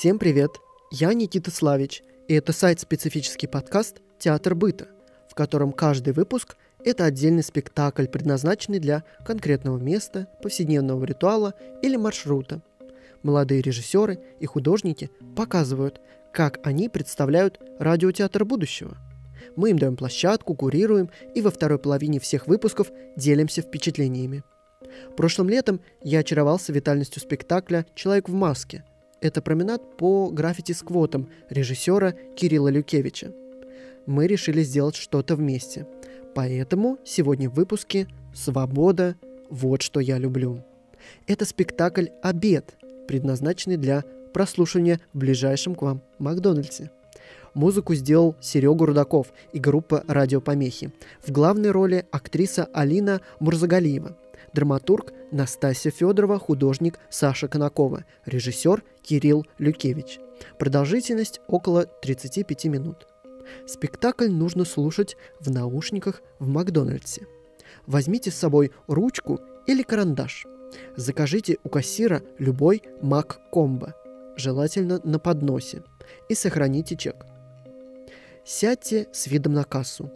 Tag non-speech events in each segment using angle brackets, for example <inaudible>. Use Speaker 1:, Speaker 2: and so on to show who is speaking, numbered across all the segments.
Speaker 1: Всем привет! Я Никита Славич, и это сайт-специфический подкаст «Театр быта», в котором каждый выпуск – это отдельный спектакль, предназначенный для конкретного места, повседневного ритуала или маршрута. Молодые режиссеры и художники показывают, как они представляют радиотеатр будущего. Мы им даем площадку, курируем и во второй половине всех выпусков делимся впечатлениями. Прошлым летом я очаровался витальностью спектакля «Человек в маске», это променад по граффити сквотам режиссера Кирилла Люкевича. Мы решили сделать что-то вместе. Поэтому сегодня в выпуске «Свобода. Вот что я люблю». Это спектакль «Обед», предназначенный для прослушивания в ближайшем к вам Макдональдсе. Музыку сделал Серега Рудаков и группа «Радиопомехи». В главной роли актриса Алина Мурзагалиева – драматург Настасья Федорова, художник Саша Конакова, режиссер Кирилл Люкевич. Продолжительность около 35 минут. Спектакль нужно слушать в наушниках в Макдональдсе. Возьмите с собой ручку или карандаш. Закажите у кассира любой Мак-комбо, желательно на подносе, и сохраните чек. Сядьте с видом на кассу.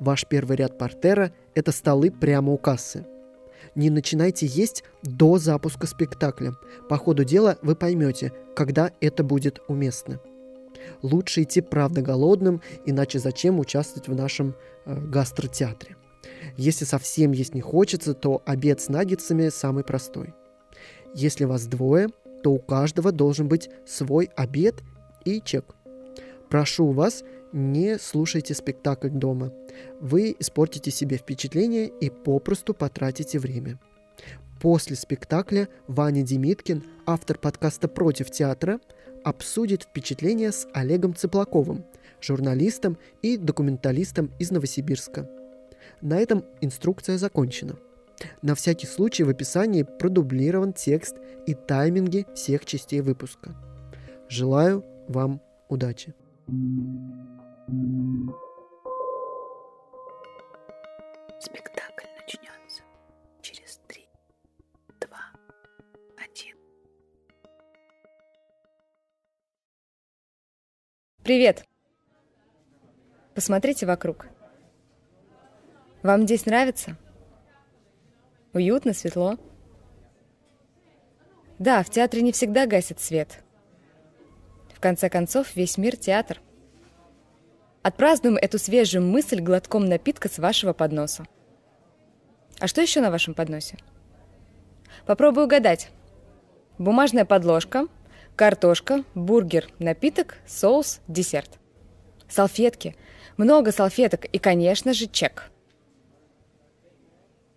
Speaker 1: Ваш первый ряд портера – это столы прямо у кассы – не начинайте есть до запуска спектакля. По ходу дела вы поймете, когда это будет уместно. Лучше идти правда голодным, иначе зачем участвовать в нашем э, гастротеатре. Если совсем есть не хочется, то обед с наггетсами самый простой. Если вас двое, то у каждого должен быть свой обед и чек. Прошу вас, не слушайте спектакль дома. Вы испортите себе впечатление и попросту потратите время. После спектакля Ваня Демиткин, автор подкаста «Против театра», обсудит впечатления с Олегом Цыплаковым, журналистом и документалистом из Новосибирска. На этом инструкция закончена. На всякий случай в описании продублирован текст и тайминги всех частей выпуска. Желаю вам удачи!
Speaker 2: Спектакль начнется через три, два, один.
Speaker 3: Привет! Посмотрите вокруг. Вам здесь нравится? Уютно, светло? Да, в театре не всегда гасит свет. В конце концов, весь мир — театр. Отпразднуем эту свежую мысль глотком напитка с вашего подноса. А что еще на вашем подносе? Попробую угадать. Бумажная подложка, картошка, бургер, напиток, соус, десерт. Салфетки. Много салфеток и, конечно же, чек.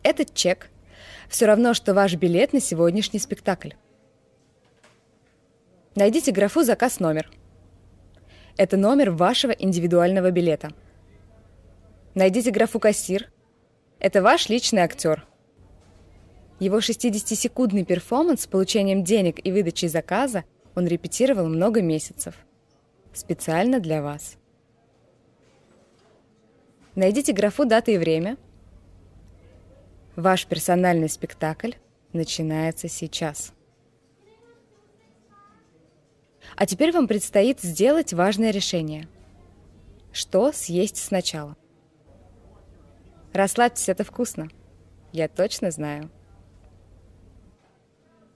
Speaker 3: Этот чек все равно, что ваш билет на сегодняшний спектакль. Найдите графу «Заказ номер». Это номер вашего индивидуального билета. Найдите графу «Кассир». Это ваш личный актер. Его 60-секундный перформанс с получением денег и выдачей заказа он репетировал много месяцев. Специально для вас. Найдите графу «Дата и время». Ваш персональный спектакль начинается сейчас. А теперь вам предстоит сделать важное решение. Что съесть сначала? Расслабьтесь, это вкусно. Я точно знаю.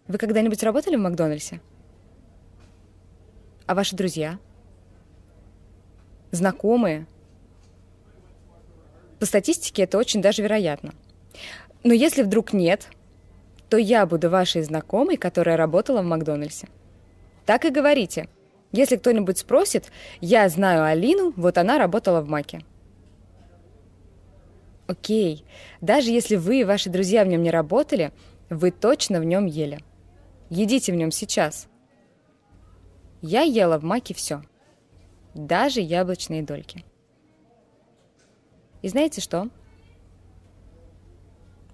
Speaker 3: Вы когда-нибудь работали в Макдональдсе? А ваши друзья? Знакомые? По статистике это очень даже вероятно. Но если вдруг нет, то я буду вашей знакомой, которая работала в Макдональдсе. Так и говорите. Если кто-нибудь спросит, я знаю Алину, вот она работала в Маке. Окей, даже если вы и ваши друзья в нем не работали, вы точно в нем ели. Едите в нем сейчас. Я ела в Маке все. Даже яблочные дольки. И знаете что?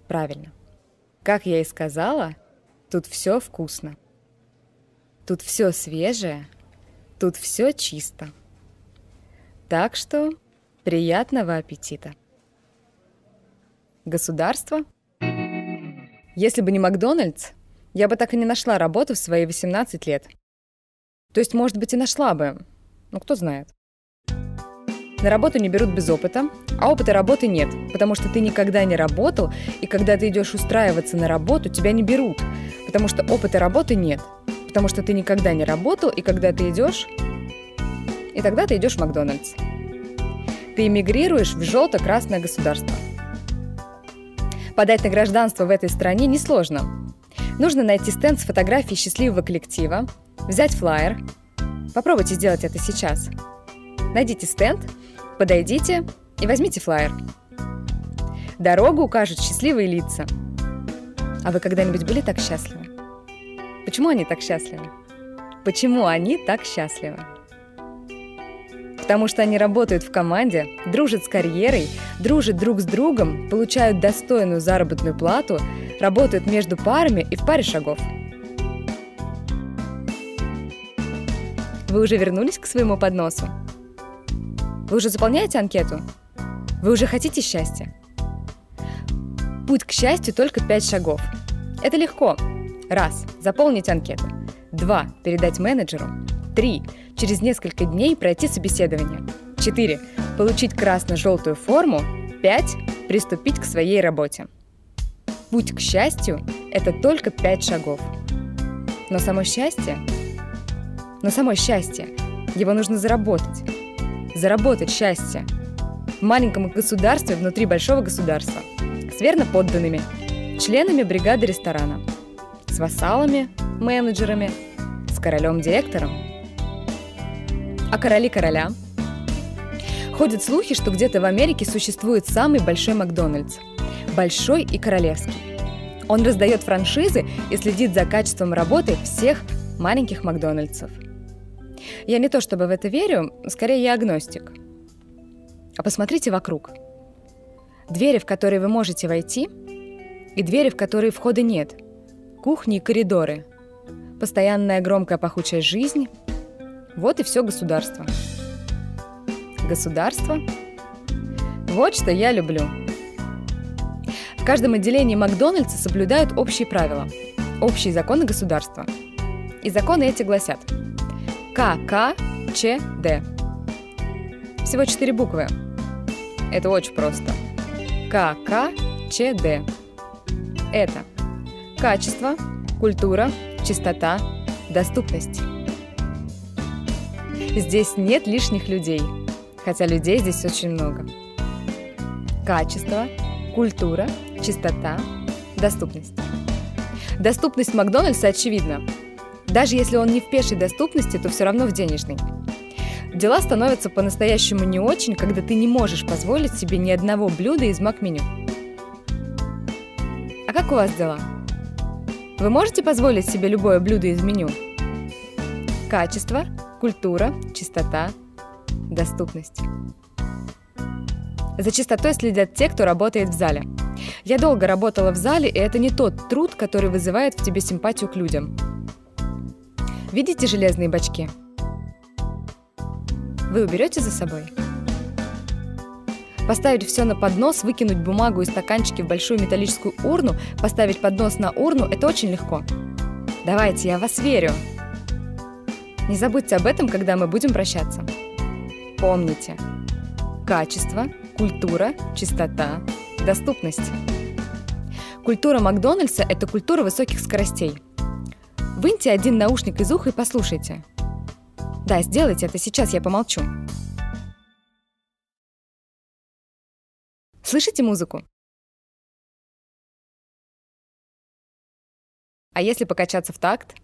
Speaker 3: Правильно. Как я и сказала, тут все вкусно. Тут все свежее, тут все чисто. Так что приятного аппетита. Государство? Если бы не Макдональдс, я бы так и не нашла работу в свои 18 лет. То есть, может быть, и нашла бы. Ну, кто знает. На работу не берут без опыта, а опыта работы нет, потому что ты никогда не работал, и когда ты идешь устраиваться на работу, тебя не берут, потому что опыта работы нет, потому что ты никогда не работал, и когда ты идешь, и тогда ты идешь в Макдональдс. Ты эмигрируешь в желто-красное государство. Подать на гражданство в этой стране несложно. Нужно найти стенд с фотографией счастливого коллектива, взять флаер. Попробуйте сделать это сейчас. Найдите стенд, подойдите и возьмите флаер. Дорогу укажут счастливые лица. А вы когда-нибудь были так счастливы? Почему они так счастливы? Почему они так счастливы? Потому что они работают в команде, дружат с карьерой, дружат друг с другом, получают достойную заработную плату, работают между парами и в паре шагов. Вы уже вернулись к своему подносу? Вы уже заполняете анкету? Вы уже хотите счастья? Путь к счастью только пять шагов. Это легко. Раз. Заполнить анкету. Два. Передать менеджеру. Три. Через несколько дней пройти собеседование. Четыре. Получить красно-желтую форму. Пять. Приступить к своей работе. Путь к счастью – это только пять шагов. Но само счастье но само счастье. Его нужно заработать. Заработать счастье. В маленьком государстве внутри большого государства. С верно подданными. Членами бригады ресторана. С вассалами, менеджерами. С королем-директором. А короли короля? Ходят слухи, что где-то в Америке существует самый большой Макдональдс. Большой и королевский. Он раздает франшизы и следит за качеством работы всех маленьких Макдональдсов. Я не то чтобы в это верю, скорее я агностик. А посмотрите вокруг. Двери, в которые вы можете войти, и двери, в которые входа нет. Кухни и коридоры. Постоянная громкая пахучая жизнь. Вот и все государство. Государство? Вот что я люблю. В каждом отделении Макдональдса соблюдают общие правила, общие законы государства. И законы эти гласят – ККЧД. Всего четыре буквы. Это очень просто. ККЧД. Это качество, культура, чистота, доступность. Здесь нет лишних людей, хотя людей здесь очень много. Качество, культура, чистота, доступность. Доступность Макдональдса очевидна. Даже если он не в пешей доступности, то все равно в денежной. Дела становятся по-настоящему не очень, когда ты не можешь позволить себе ни одного блюда из мак-меню. А как у вас дела? Вы можете позволить себе любое блюдо из меню? Качество, культура, чистота, доступность. За чистотой следят те, кто работает в зале. Я долго работала в зале, и это не тот труд, который вызывает в тебе симпатию к людям – Видите железные бачки? Вы уберете за собой? Поставить все на поднос, выкинуть бумагу и стаканчики в большую металлическую урну, поставить поднос на урну – это очень легко. Давайте, я вас верю. Не забудьте об этом, когда мы будем прощаться. Помните. Качество, культура, чистота, доступность. Культура Макдональдса – это культура высоких скоростей – Выньте один наушник из уха и послушайте. Да, сделайте это сейчас, я помолчу. Слышите музыку? А если покачаться в такт?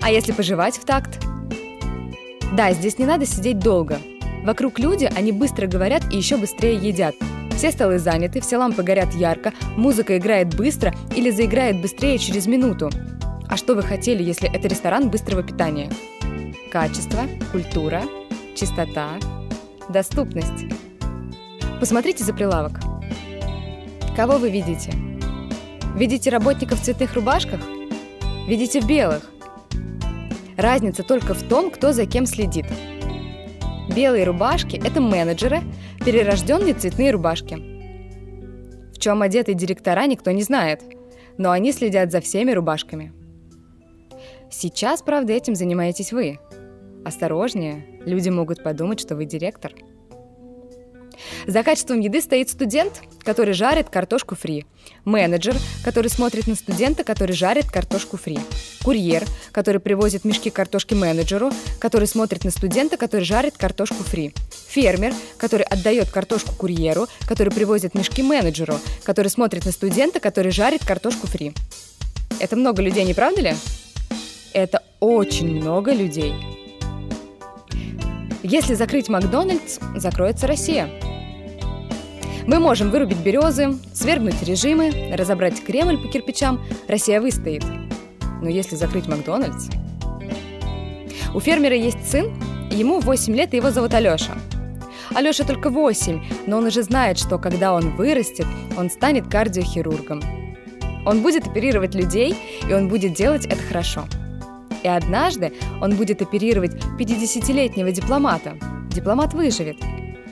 Speaker 3: А если пожевать в такт? Да, здесь не надо сидеть долго. Вокруг люди, они быстро говорят и еще быстрее едят. Все столы заняты, все лампы горят ярко, музыка играет быстро или заиграет быстрее через минуту. А что вы хотели, если это ресторан быстрого питания? Качество, культура, чистота, доступность. Посмотрите за прилавок. Кого вы видите? Видите работников в цветных рубашках? Видите белых? Разница только в том, кто за кем следит. Белые рубашки – это менеджеры, перерожденные цветные рубашки. В чем одеты директора, никто не знает, но они следят за всеми рубашками – Сейчас, правда, этим занимаетесь вы. Осторожнее, люди могут подумать, что вы директор. За качеством еды стоит студент, который жарит картошку фри. Менеджер, который смотрит на студента, который жарит картошку фри. Курьер, который привозит мешки картошки менеджеру, который смотрит на студента, который жарит картошку фри. Фермер, который отдает картошку курьеру, который привозит мешки менеджеру, который смотрит на студента, который жарит картошку фри. Это много людей, не правда ли? Это очень много людей. Если закрыть Макдональдс, закроется Россия. Мы можем вырубить березы, свергнуть режимы, разобрать Кремль по кирпичам. Россия выстоит. Но если закрыть Макдональдс... У фермера есть сын, ему 8 лет, и его зовут Алеша. Алеша только 8, но он уже знает, что когда он вырастет, он станет кардиохирургом. Он будет оперировать людей, и он будет делать это хорошо. И однажды он будет оперировать 50-летнего дипломата. Дипломат выживет.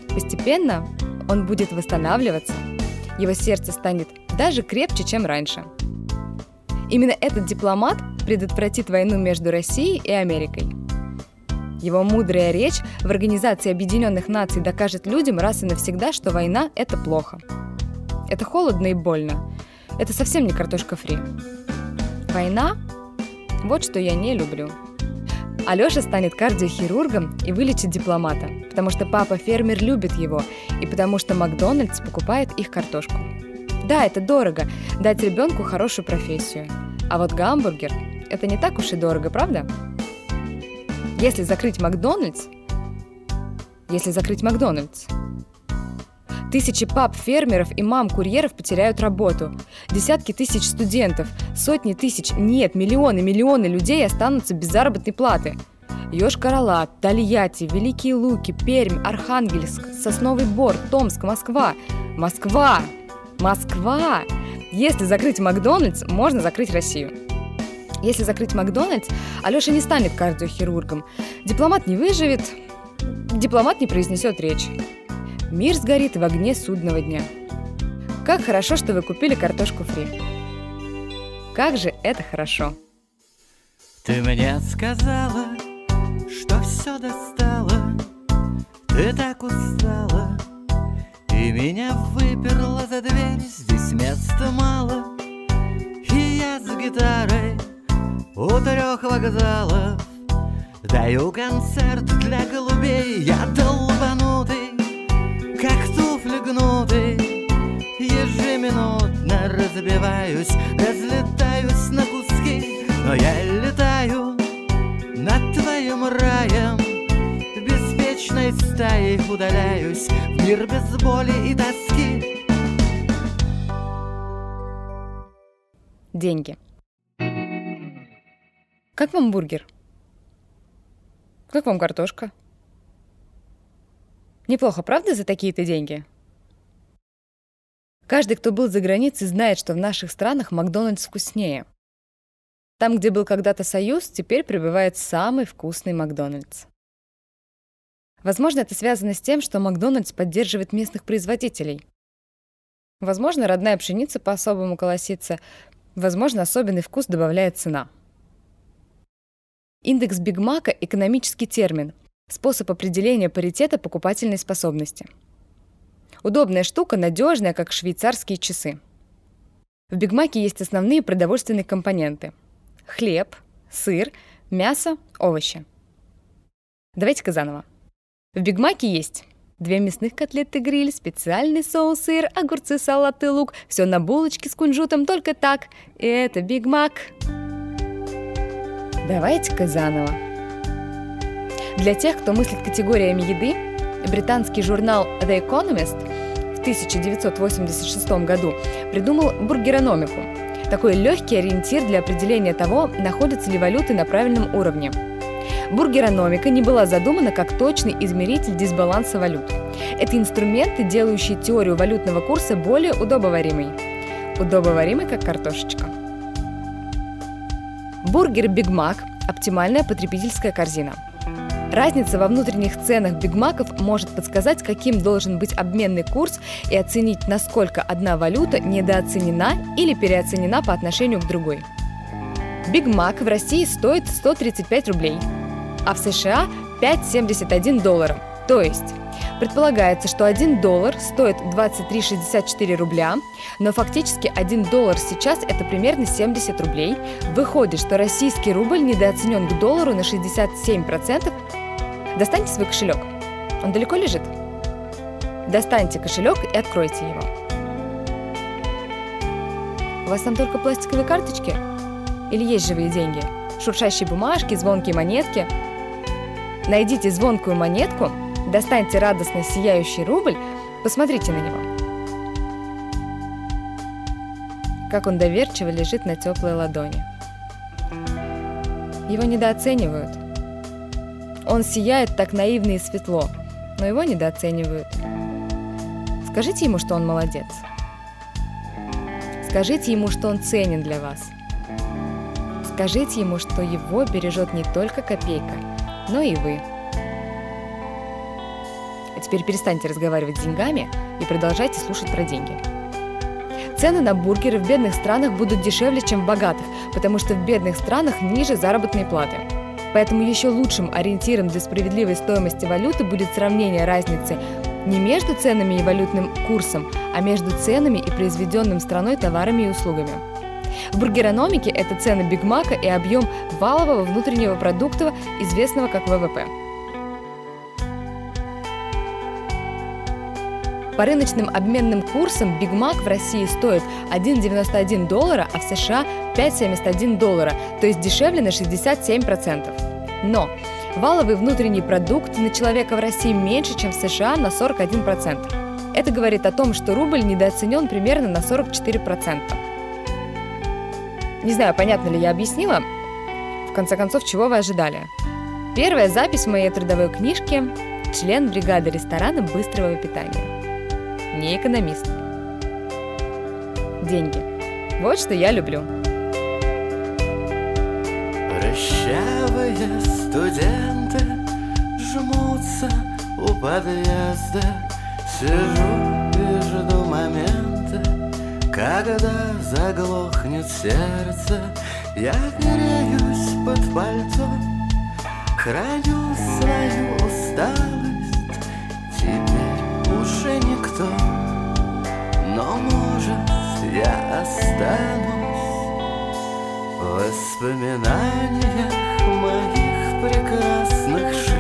Speaker 3: Постепенно он будет восстанавливаться, его сердце станет даже крепче, чем раньше. Именно этот дипломат предотвратит войну между Россией и Америкой. Его мудрая речь в Организации Объединенных Наций докажет людям раз и навсегда, что война – это плохо. Это холодно и больно. Это совсем не картошка фри. Война – вот что я не люблю. Алёша станет кардиохирургом и вылечит дипломата, потому что папа-фермер любит его, и потому что Макдональдс покупает их картошку. Да, это дорого – дать ребенку хорошую профессию. А вот гамбургер – это не так уж и дорого, правда? Если закрыть Макдональдс, если закрыть Макдональдс, Тысячи пап-фермеров и мам-курьеров потеряют работу. Десятки тысяч студентов, сотни тысяч, нет, миллионы, миллионы людей останутся без заработной платы. Йошкар-Ола, Тольятти, Великие Луки, Пермь, Архангельск, Сосновый Бор, Томск, Москва. Москва! Москва! Если закрыть Макдональдс, можно закрыть Россию. Если закрыть Макдональдс, Алеша не станет кардиохирургом. Дипломат не выживет, дипломат не произнесет речь. Мир сгорит в огне судного дня. Как хорошо, что вы купили картошку фри. Как же это хорошо.
Speaker 4: Ты мне сказала, что все достала, Ты так устала, И меня выперла за дверь, Здесь места мало, И я с гитарой у трех вокзалов Даю концерт для голубей, я долбанутый как туфли гнутые Ежеминутно разбиваюсь, разлетаюсь на куски Но я летаю над твоим раем Беспечной стаей удаляюсь В мир без боли и тоски
Speaker 3: Деньги. Как вам бургер? Как вам картошка? Неплохо, правда, за такие-то деньги? Каждый, кто был за границей, знает, что в наших странах Макдональдс вкуснее. Там, где был когда-то Союз, теперь прибывает самый вкусный Макдональдс. Возможно, это связано с тем, что Макдональдс поддерживает местных производителей. Возможно, родная пшеница по-особому колосится. Возможно, особенный вкус добавляет цена. Индекс Бигмака – экономический термин, Способ определения паритета покупательной способности. Удобная штука, надежная, как швейцарские часы. В Бигмаке есть основные продовольственные компоненты. Хлеб, сыр, мясо, овощи. Давайте-ка заново. В Бигмаке есть две мясных котлеты гриль, специальный соус, сыр, огурцы, салат и лук. Все на булочке с кунжутом, только так. И это Бигмак. Давайте-ка заново. Для тех, кто мыслит категориями еды, британский журнал The Economist в 1986 году придумал бургерономику – такой легкий ориентир для определения того, находятся ли валюты на правильном уровне. Бургерономика не была задумана как точный измеритель дисбаланса валют. Это инструменты, делающие теорию валютного курса более удобоваримой. Удобоваримой, как картошечка. Бургер Биг Мак – оптимальная потребительская корзина – Разница во внутренних ценах бигмаков может подсказать, каким должен быть обменный курс и оценить, насколько одна валюта недооценена или переоценена по отношению к другой. Биг Мак в России стоит 135 рублей, а в США 5,71 доллара. То есть Предполагается, что 1 доллар стоит 23,64 рубля, но фактически 1 доллар сейчас это примерно 70 рублей. Выходит, что российский рубль недооценен к доллару на 67%. Достаньте свой кошелек. Он далеко лежит? Достаньте кошелек и откройте его. У вас там только пластиковые карточки? Или есть живые деньги? Шуршащие бумажки, звонкие монетки? Найдите звонкую монетку – Достаньте радостно сияющий рубль, посмотрите на него. Как он доверчиво лежит на теплой ладони. Его недооценивают. Он сияет так наивно и светло, но его недооценивают. Скажите ему, что он молодец. Скажите ему, что он ценен для вас. Скажите ему, что его бережет не только копейка, но и вы. Теперь перестаньте разговаривать с деньгами и продолжайте слушать про деньги. Цены на бургеры в бедных странах будут дешевле, чем в богатых, потому что в бедных странах ниже заработные платы. Поэтому еще лучшим ориентиром для справедливой стоимости валюты будет сравнение разницы не между ценами и валютным курсом, а между ценами и произведенным страной товарами и услугами. В бургерономике это цены Биг Мака и объем валового внутреннего продукта, известного как ВВП. По рыночным обменным курсам Биг Мак в России стоит 1,91 доллара, а в США 5,71 доллара, то есть дешевле на 67%. Но валовый внутренний продукт на человека в России меньше, чем в США на 41%. Это говорит о том, что рубль недооценен примерно на 44%. Не знаю, понятно ли я объяснила. В конце концов, чего вы ожидали? Первая запись в моей трудовой книжке – член бригады ресторана быстрого питания не экономист. Деньги. Вот что я люблю.
Speaker 4: Прощавые студенты жмутся у подъезда Сижу и жду момента, когда заглохнет сердце Я греюсь под пальто, храню свою усталость никто но может я останусь В воспоминаниях моих прекрасных шлюх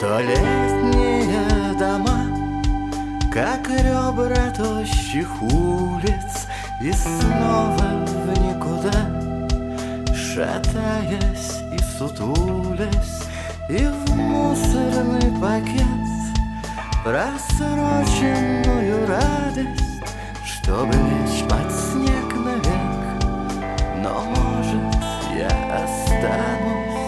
Speaker 4: Столетние дома Как ребра тощих улиц И снова в никуда Шатаясь и сутулясь И в мусорный пакет Просроченную радость Чтобы лечь под снег навек. Но может я останусь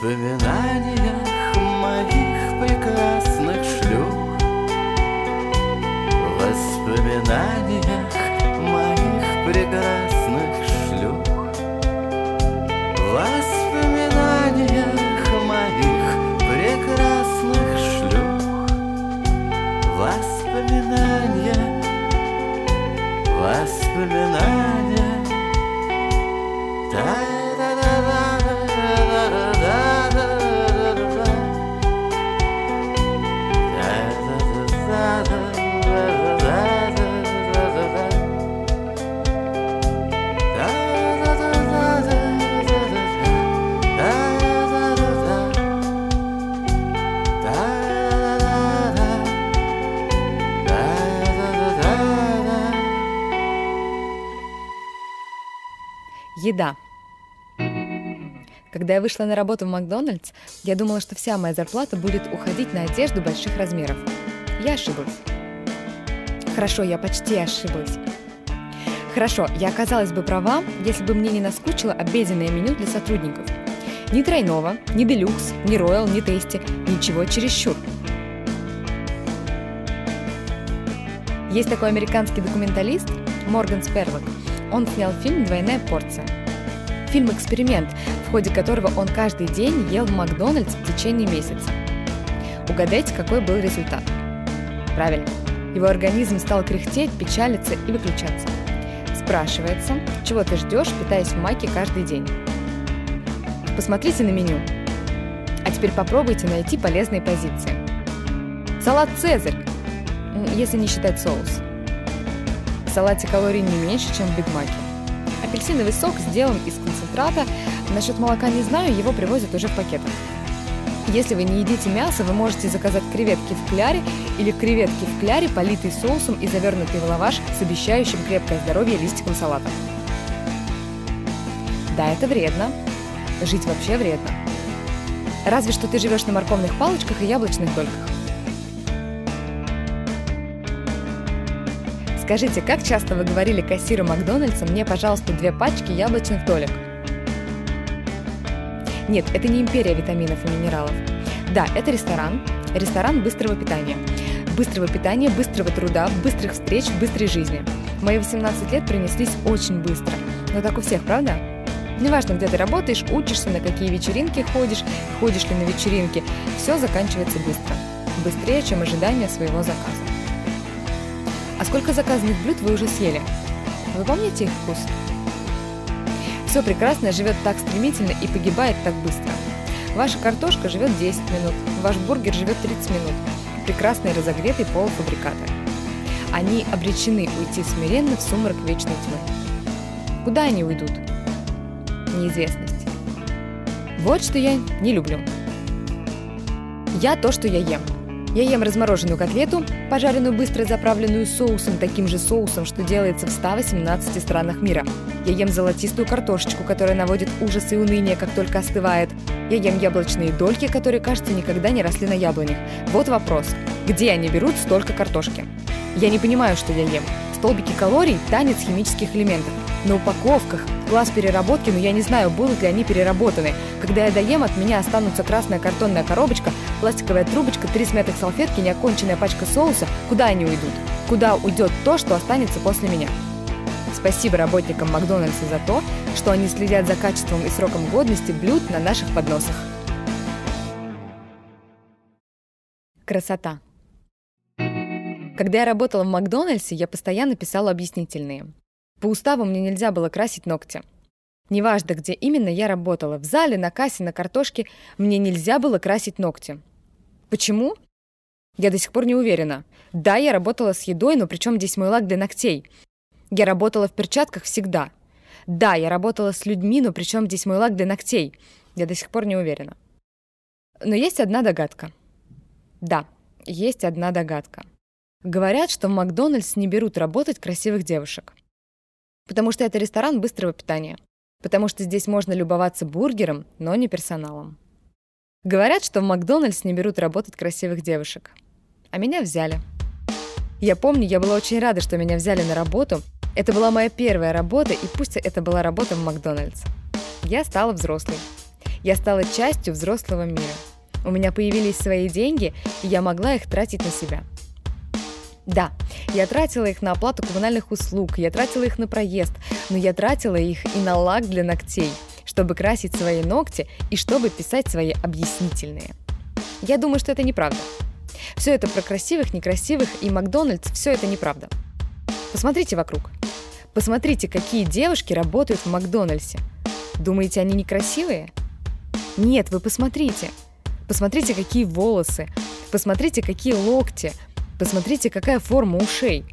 Speaker 4: воспоминаниях моих прекрасных шлюх. Воспоминаниях моих прекрасных шлюх. Воспоминаниях моих прекрасных шлюх. Воспоминания Воспоминания
Speaker 3: Еда. Когда я вышла на работу в Макдональдс, я думала, что вся моя зарплата будет уходить на одежду больших размеров. Я ошиблась. Хорошо, я почти ошиблась. Хорошо, я оказалась бы права, если бы мне не наскучило обеденное меню для сотрудников. Ни тройного, ни делюкс, ни роял, ни тести, ничего чересчур. Есть такой американский документалист Морган Сперлок. Он снял фильм «Двойная порция». Фильм-эксперимент, в ходе которого он каждый день ел в Макдональдс в течение месяца. Угадайте, какой был результат? Правильно. Его организм стал кряхтеть, печалиться и выключаться. Спрашивается, чего ты ждешь, питаясь в маке каждый день? Посмотрите на меню. А теперь попробуйте найти полезные позиции. Салат «Цезарь», если не считать соус. В салате калорий не меньше, чем в Бигмаке. Апельсиновый сок сделан из. Насчет молока не знаю, его привозят уже в пакетах. Если вы не едите мясо, вы можете заказать креветки в кляре или креветки в кляре, политые соусом и завернутый в лаваш с обещающим крепкое здоровье листиком салата. Да, это вредно. Жить вообще вредно. Разве что ты живешь на морковных палочках и яблочных дольках. Скажите, как часто вы говорили кассиру Макдональдса «мне, пожалуйста, две пачки яблочных долек»? Нет, это не империя витаминов и минералов. Да, это ресторан, ресторан быстрого питания. Быстрого питания, быстрого труда, быстрых встреч, быстрой жизни. Мои 18 лет принеслись очень быстро. Но так у всех, правда? Неважно, где ты работаешь, учишься, на какие вечеринки ходишь, ходишь ли на вечеринки, все заканчивается быстро. Быстрее, чем ожидание своего заказа. А сколько заказанных блюд вы уже съели? Вы помните их вкус? Все прекрасное живет так стремительно и погибает так быстро. Ваша картошка живет 10 минут, ваш бургер живет 30 минут. Прекрасные разогретые полуфабрикаты. Они обречены уйти смиренно в сумрак вечной тьмы. Куда они уйдут? Неизвестность. Вот что я не люблю. Я то, что я ем – я ем размороженную котлету, пожаренную быстро заправленную соусом, таким же соусом, что делается в 118 странах мира. Я ем золотистую картошечку, которая наводит ужас и уныние, как только остывает. Я ем яблочные дольки, которые, кажется, никогда не росли на яблонях. Вот вопрос. Где они берут столько картошки? Я не понимаю, что я ем. Столбики калорий – танец химических элементов. На упаковках класс переработки, но я не знаю, будут ли они переработаны. Когда я доем, от меня останутся красная картонная коробочка, пластиковая трубочка, три смятых салфетки, неоконченная пачка соуса. Куда они уйдут? Куда уйдет то, что останется после меня? Спасибо работникам Макдональдса за то, что они следят за качеством и сроком годности блюд на наших подносах. Красота. Когда я работала в Макдональдсе, я постоянно писала объяснительные. По уставу мне нельзя было красить ногти. Неважно, где именно я работала, в зале, на кассе, на картошке, мне нельзя было красить ногти. Почему? Я до сих пор не уверена. Да, я работала с едой, но при чем здесь мой лак для ногтей? Я работала в перчатках всегда. Да, я работала с людьми, но при чем здесь мой лак для ногтей? Я до сих пор не уверена. Но есть одна догадка. Да, есть одна догадка. Говорят, что в Макдональдс не берут работать красивых девушек. Потому что это ресторан быстрого питания. Потому что здесь можно любоваться бургером, но не персоналом. Говорят, что в Макдональдс не берут работать красивых девушек. А меня взяли. Я помню, я была очень рада, что меня взяли на работу. Это была моя первая работа, и пусть это была работа в Макдональдс. Я стала взрослой. Я стала частью взрослого мира. У меня появились свои деньги, и я могла их тратить на себя – да, я тратила их на оплату коммунальных услуг, я тратила их на проезд, но я тратила их и на лак для ногтей, чтобы красить свои ногти и чтобы писать свои объяснительные. Я думаю, что это неправда. Все это про красивых, некрасивых и Макдональдс, все это неправда. Посмотрите вокруг. Посмотрите, какие девушки работают в Макдональдсе. Думаете, они некрасивые? Нет, вы посмотрите. Посмотрите, какие волосы. Посмотрите, какие локти. Посмотрите, какая форма ушей.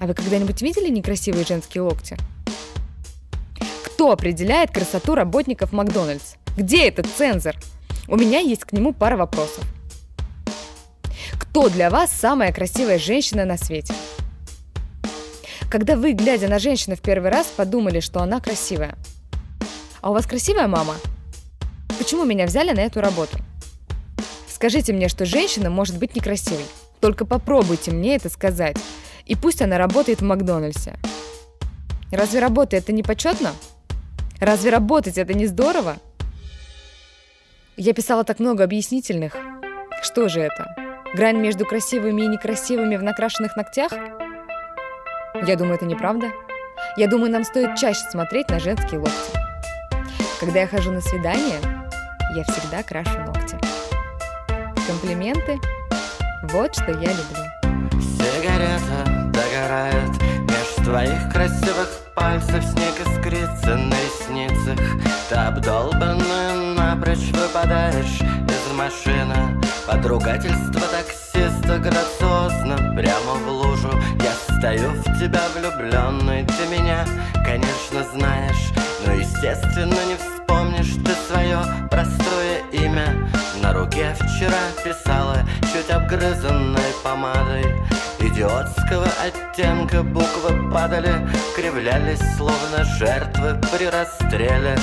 Speaker 3: А вы когда-нибудь видели некрасивые женские локти? Кто определяет красоту работников Макдональдс? Где этот цензор? У меня есть к нему пара вопросов. Кто для вас самая красивая женщина на свете? Когда вы, глядя на женщину в первый раз, подумали, что она красивая. А у вас красивая мама? Почему меня взяли на эту работу? Скажите мне, что женщина может быть некрасивой. Только попробуйте мне это сказать. И пусть она работает в Макдональдсе. Разве работа это не почетно? Разве работать это не здорово? Я писала так много объяснительных. Что же это? Грань между красивыми и некрасивыми в накрашенных ногтях? Я думаю, это неправда. Я думаю, нам стоит чаще смотреть на женские локти. Когда я хожу на свидание, я всегда крашу ногти. Комплименты – вот что я люблю.
Speaker 4: Сигарета догорает Меж твоих красивых пальцев Снег искрится на ресницах Ты обдолбанная напрочь выпадаешь из машины Под ругательство таксиста грациозно Прямо в лужу стою в тебя влюбленный Ты меня, конечно, знаешь Но, естественно, не вспомнишь ты свое простое имя. На руке вчера писала чуть обгрызанной помадой. Идиотского оттенка буквы падали Кривлялись, словно жертвы при расстреле.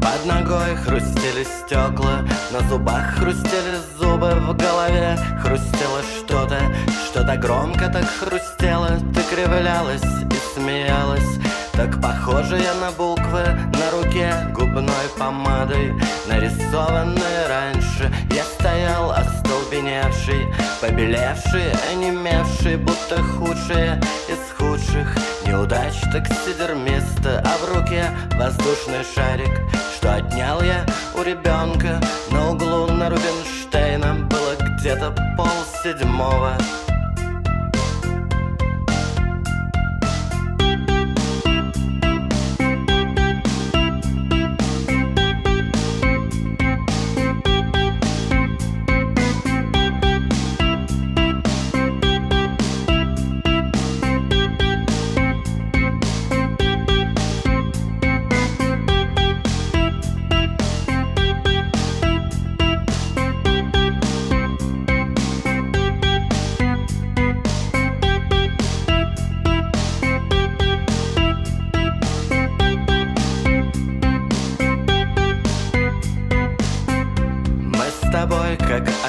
Speaker 4: Под ногой хрустели стекла, на зубах хрустели зубы, в голове хрустело что-то, что-то громко так хрустело, ты кривлялась и смеялась, так похожая на буквы на руке губной помадой, нарисованные раньше. Я стоял остолбеневший, побелевший, онемевший, будто худшие из худших. Неудач таксидермиста, а в руке воздушный шарик, что отнял я у ребенка на углу на Рубинштейна было где-то пол седьмого.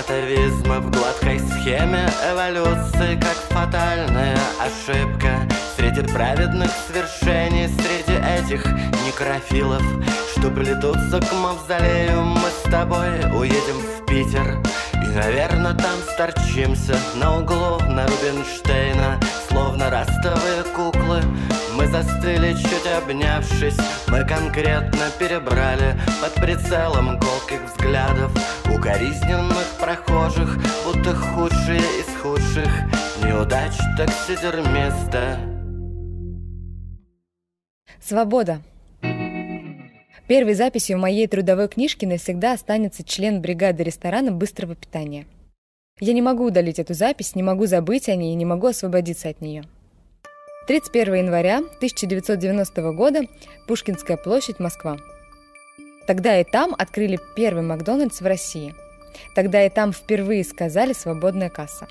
Speaker 4: Как атовизмы в гладкой схеме. Эволюции Как фатальная ошибка. Среди праведных свершений Среди этих некрофилов. Что плетутся к мавзолею Мы с тобой уедем в Питер. И, наверное, там сторчимся На углу на Рубинштейна. Словно ростовые куклы Мы застыли, чуть обнявшись. Мы конкретно перебрали Под прицелом колких взглядов Укоризненных прохожих Будто худшие из худших Неудач таксидермиста
Speaker 3: Свобода. Первой записью в моей трудовой книжке навсегда останется член бригады ресторана быстрого питания. Я не могу удалить эту запись, не могу забыть о ней и не могу освободиться от нее. 31 января 1990 года, Пушкинская площадь, Москва. Тогда и там открыли первый Макдональдс в России. Тогда и там впервые сказали «свободная касса».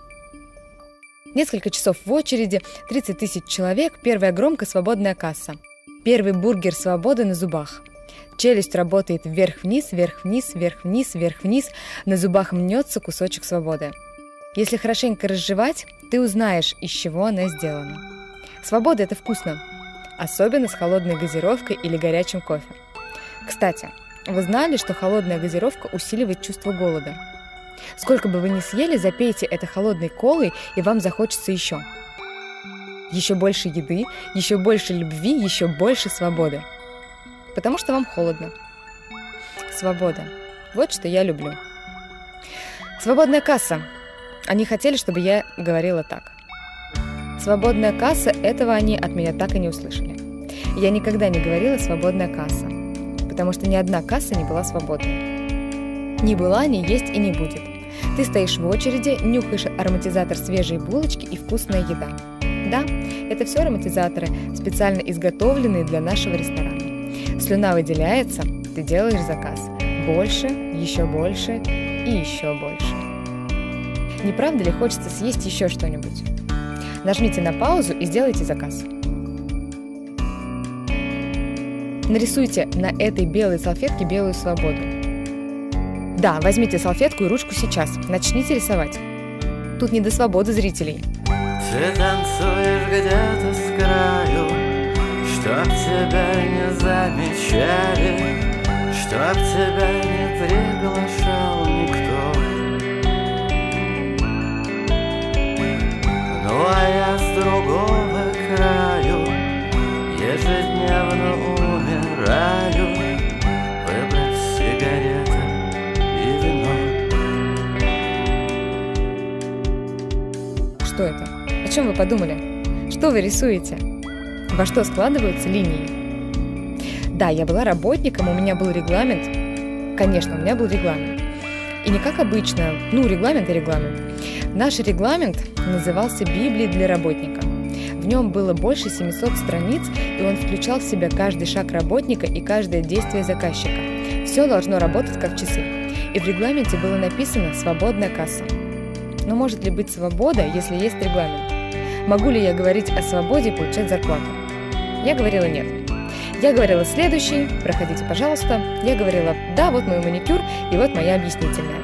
Speaker 3: Несколько часов в очереди, 30 тысяч человек, первая громко свободная касса. Первый бургер свободы на зубах. Челюсть работает вверх-вниз, вверх-вниз, вверх-вниз, вверх-вниз. На зубах мнется кусочек свободы. Если хорошенько разжевать, ты узнаешь, из чего она сделана. Свобода – это вкусно. Особенно с холодной газировкой или горячим кофе. Кстати, вы знали, что холодная газировка усиливает чувство голода? Сколько бы вы ни съели, запейте это холодной колой, и вам захочется еще. Еще больше еды, еще больше любви, еще больше свободы. Потому что вам холодно. Свобода. Вот что я люблю. Свободная касса. Они хотели, чтобы я говорила так. Свободная касса, этого они от меня так и не услышали. Я никогда не говорила «свободная касса», потому что ни одна касса не была свободной. Не была, не есть и не будет. Ты стоишь в очереди, нюхаешь ароматизатор свежей булочки и вкусная еда. Да, это все ароматизаторы, специально изготовленные для нашего ресторана. Слюна выделяется, ты делаешь заказ. Больше, еще больше и еще больше. Не правда ли хочется съесть еще что-нибудь? Нажмите на паузу и сделайте заказ. Нарисуйте на этой белой салфетке белую свободу. Да, возьмите салфетку и ручку сейчас. Начните рисовать. Тут не до свободы зрителей.
Speaker 4: Ты танцуешь где-то с краю Чтоб тебя не замечали Чтоб тебя не приглашал никто Ну а я с другого краю Ежедневно умираю Выбрав сигареты и вино
Speaker 3: Что это? О чем вы подумали? Что вы рисуете? Во что складываются линии? Да, я была работником, у меня был регламент. Конечно, у меня был регламент. И не как обычно, ну, регламент и регламент. Наш регламент назывался «Библией для работника». В нем было больше 700 страниц, и он включал в себя каждый шаг работника и каждое действие заказчика. Все должно работать как часы. И в регламенте было написано «Свободная касса». Но может ли быть свобода, если есть регламент? Могу ли я говорить о свободе и получать зарплату? Я говорила нет. Я говорила следующий, проходите, пожалуйста. Я говорила, да, вот мой маникюр и вот моя объяснительная.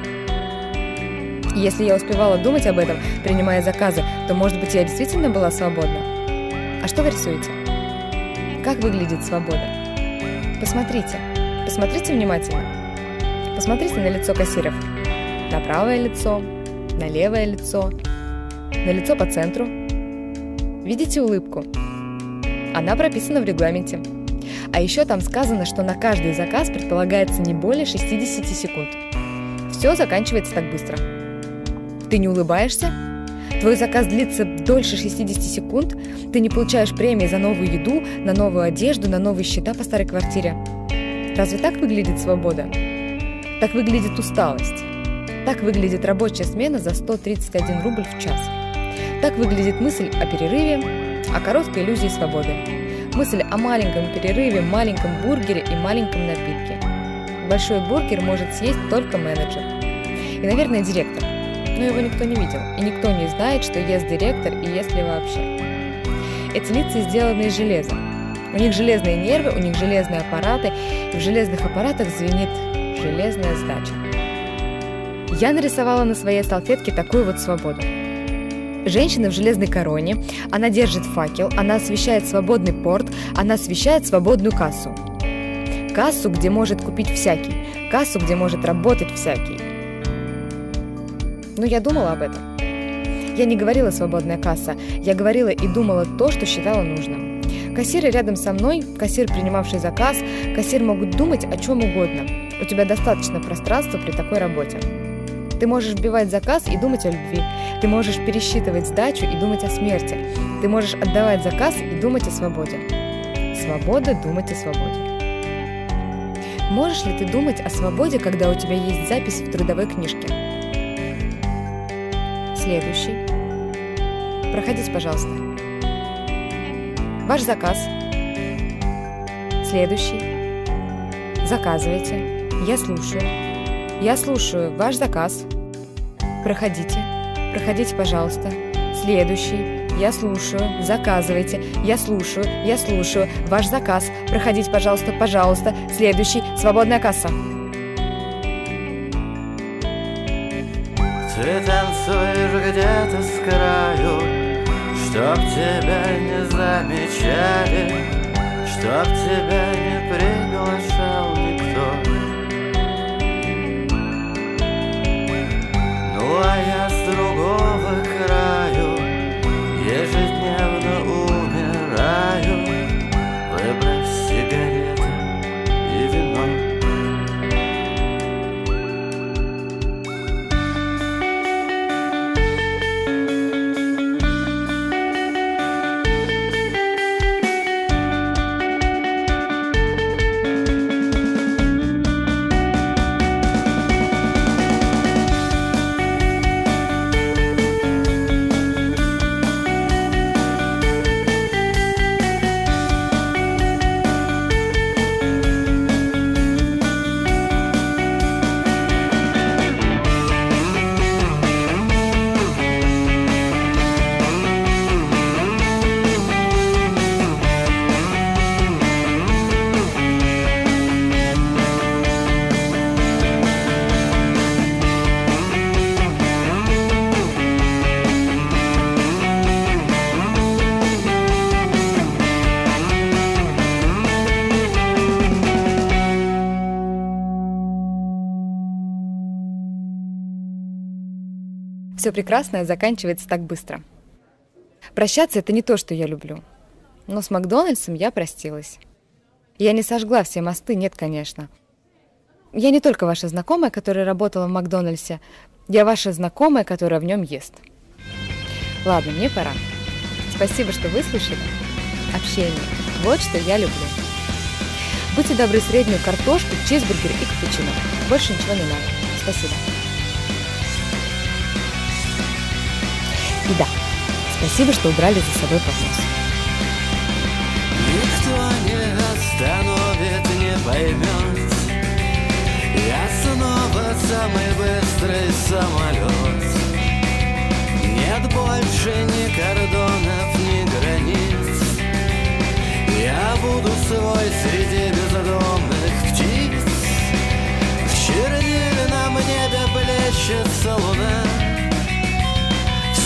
Speaker 3: Если я успевала думать об этом, принимая заказы, то, может быть, я действительно была свободна. А что вы рисуете? Как выглядит свобода? Посмотрите. Посмотрите внимательно. Посмотрите на лицо кассиров. На правое лицо, на левое лицо, на лицо по центру. Видите улыбку? Она прописана в регламенте. А еще там сказано, что на каждый заказ предполагается не более 60 секунд. Все заканчивается так быстро. Ты не улыбаешься? Твой заказ длится дольше 60 секунд? Ты не получаешь премии за новую еду, на новую одежду, на новые счета по старой квартире? Разве так выглядит свобода? Так выглядит усталость. Так выглядит рабочая смена за 131 рубль в час. Так выглядит мысль о перерыве, о короткой иллюзии свободы. Мысль о маленьком перерыве, маленьком бургере и маленьком напитке. Большой бургер может съесть только менеджер. И, наверное, директор. Но его никто не видел, и никто не знает, что ест директор и ест ли вообще. Эти лица сделаны из железа. У них железные нервы, у них железные аппараты, и в железных аппаратах звенит железная сдача. Я нарисовала на своей салфетке такую вот свободу. Женщина в железной короне, она держит факел, она освещает свободный порт, она освещает свободную кассу. Кассу, где может купить всякий, кассу, где может работать всякий. Но я думала об этом. Я не говорила «свободная касса», я говорила и думала то, что считала нужным. Кассиры рядом со мной, кассир, принимавший заказ, кассир могут думать о чем угодно. У тебя достаточно пространства при такой работе. Ты можешь вбивать заказ и думать о любви. Ты можешь пересчитывать сдачу и думать о смерти. Ты можешь отдавать заказ и думать о свободе. Свобода думать о свободе. Можешь ли ты думать о свободе, когда у тебя есть запись в трудовой книжке? Следующий. Проходите, пожалуйста. Ваш заказ. Следующий. Заказывайте. Я слушаю. Я слушаю ваш заказ. Проходите. Проходите, пожалуйста. Следующий. Я слушаю. Заказывайте. Я слушаю. Я слушаю. Ваш заказ. Проходите, пожалуйста. Пожалуйста. Следующий. Свободная касса.
Speaker 4: Танцуешь где-то с краю Чтоб тебя не замечали Чтоб тебя не приглашал никто. Ну а я с другого краю Ежедневно
Speaker 3: все прекрасное заканчивается так быстро. Прощаться — это не то, что я люблю. Но с Макдональдсом я простилась. Я не сожгла все мосты, нет, конечно. Я не только ваша знакомая, которая работала в Макдональдсе, я ваша знакомая, которая в нем ест. Ладно, мне пора. Спасибо, что выслушали. Общение. Вот что я люблю. Будьте добры, среднюю картошку, чизбургер и капучино. Больше ничего не надо. Спасибо. И да, спасибо, что убрали за собой поднос.
Speaker 4: Никто не остановит, не поймет Я снова самый быстрый самолет Нет больше ни кордонов, ни границ. Я буду свой среди бездомных птиц. В чернильном небе плещется луна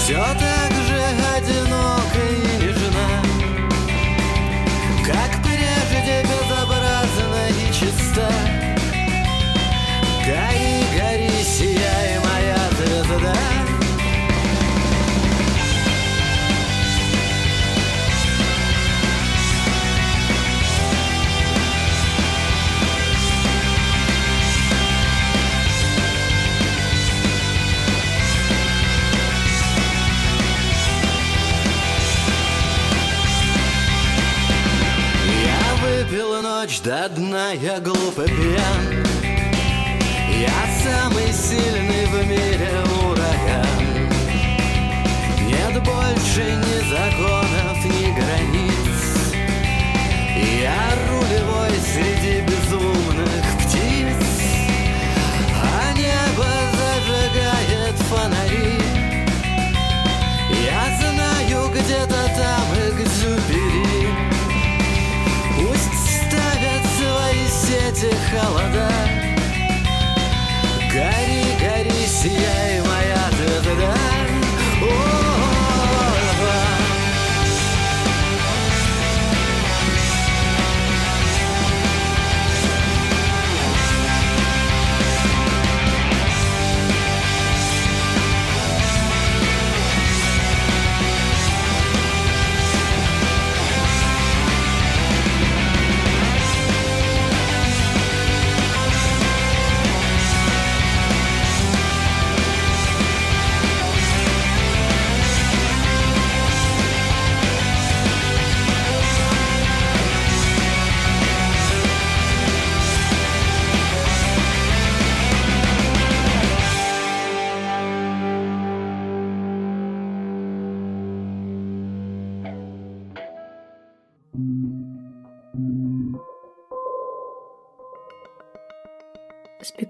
Speaker 4: Все так же одиноко и нежна Как прежде безобразна и чиста. Гори, гори, выпил ночь до дна, я глупо пьян. Я самый сильный в мире ураган. Нет больше ни законов, ни границ. Я рулевой среди безумных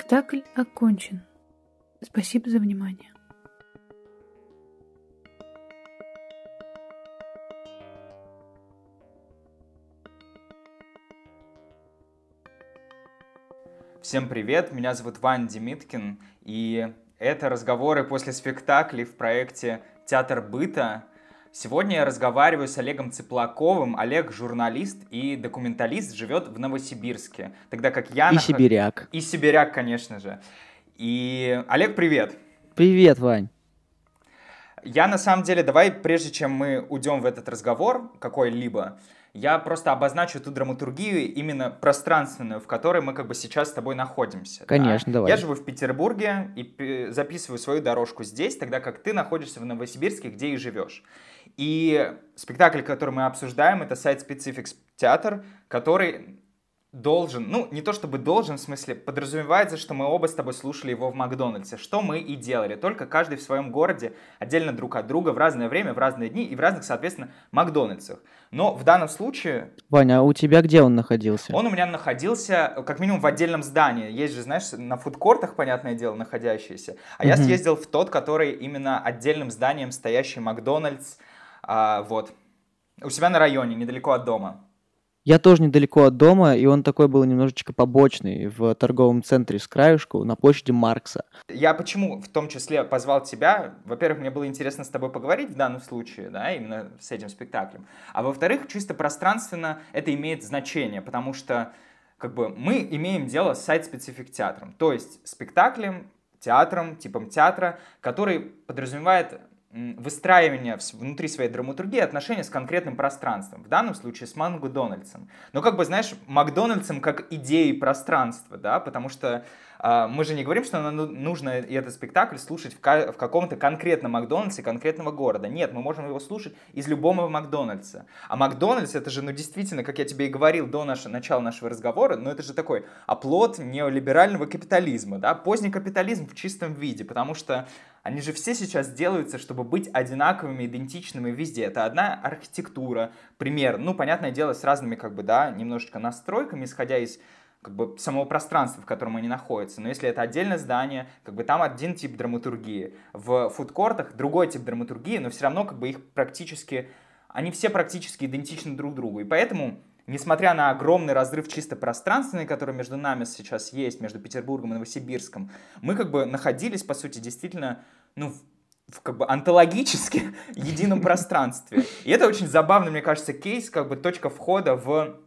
Speaker 2: Спектакль окончен. Спасибо за внимание.
Speaker 5: Всем привет, меня зовут Вань Демиткин, и это разговоры после спектаклей в проекте «Театр быта». Сегодня я разговариваю с Олегом Цыплаковым. Олег журналист и документалист, живет в Новосибирске, тогда как я...
Speaker 6: И
Speaker 5: нах-
Speaker 6: сибиряк.
Speaker 5: И сибиряк, конечно же. И, Олег, привет.
Speaker 6: Привет, Вань.
Speaker 5: Я на самом деле, давай, прежде чем мы уйдем в этот разговор какой-либо, я просто обозначу ту драматургию именно пространственную, в которой мы как бы сейчас с тобой находимся. да.
Speaker 6: Конечно, давай.
Speaker 5: Я живу в Петербурге и пи- записываю свою дорожку здесь, тогда как ты находишься в Новосибирске, где и живешь. И спектакль, который мы обсуждаем, это сайт Specifics театр, который должен, ну, не то чтобы должен, в смысле, подразумевается, что мы оба с тобой слушали его в Макдональдсе, что мы и делали, только каждый в своем городе, отдельно друг от друга, в разное время, в разные дни и в разных, соответственно, Макдональдсах. Но в данном случае
Speaker 6: Ваня, а у тебя где он находился?
Speaker 5: он у меня находился, как минимум, в отдельном здании. Есть же, знаешь, на фудкортах, понятное дело, находящиеся. А я
Speaker 6: Мгм.
Speaker 5: съездил в тот, который именно отдельным зданием стоящий Макдональдс, а, вот, у себя на районе, недалеко от дома.
Speaker 6: Я тоже недалеко от дома, и он такой был немножечко побочный в торговом центре с краюшку на площади Маркса.
Speaker 5: Я почему в том числе позвал тебя? Во-первых, мне было интересно с тобой поговорить в данном случае, да, именно с этим спектаклем. А во-вторых, чисто пространственно это имеет значение, потому что как бы мы имеем дело с сайт-специфик театром, то есть спектаклем, театром, типом театра, который подразумевает выстраивание внутри своей драматургии отношения с конкретным пространством. В данном случае с Макдональдсом. Но как бы, знаешь, Макдональдсом как идеей пространства, да, потому что мы же не говорим, что ну, нужно этот спектакль слушать в, в каком-то конкретном Макдональдсе конкретного города. Нет, мы можем его слушать из любого Макдональдса. А Макдональдс это же, ну, действительно, как я тебе и говорил до нашего, начала нашего разговора, ну, это же такой оплот неолиберального капитализма, да, поздний капитализм в чистом виде, потому что они же все сейчас делаются, чтобы быть одинаковыми, идентичными везде. Это одна архитектура, пример. Ну, понятное дело, с разными, как бы, да, немножечко настройками, исходя из как бы самого пространства, в котором они находятся. Но если это отдельное здание, как бы там один тип драматургии. В фудкортах другой тип драматургии, но все равно как бы их практически, они все практически идентичны друг другу. И поэтому несмотря на огромный разрыв чисто пространственный, который между нами сейчас есть, между Петербургом и Новосибирском, мы как бы находились, по сути, действительно, ну, в как бы антологически <laughs> едином пространстве. И это очень забавный, мне кажется, кейс, как бы точка входа в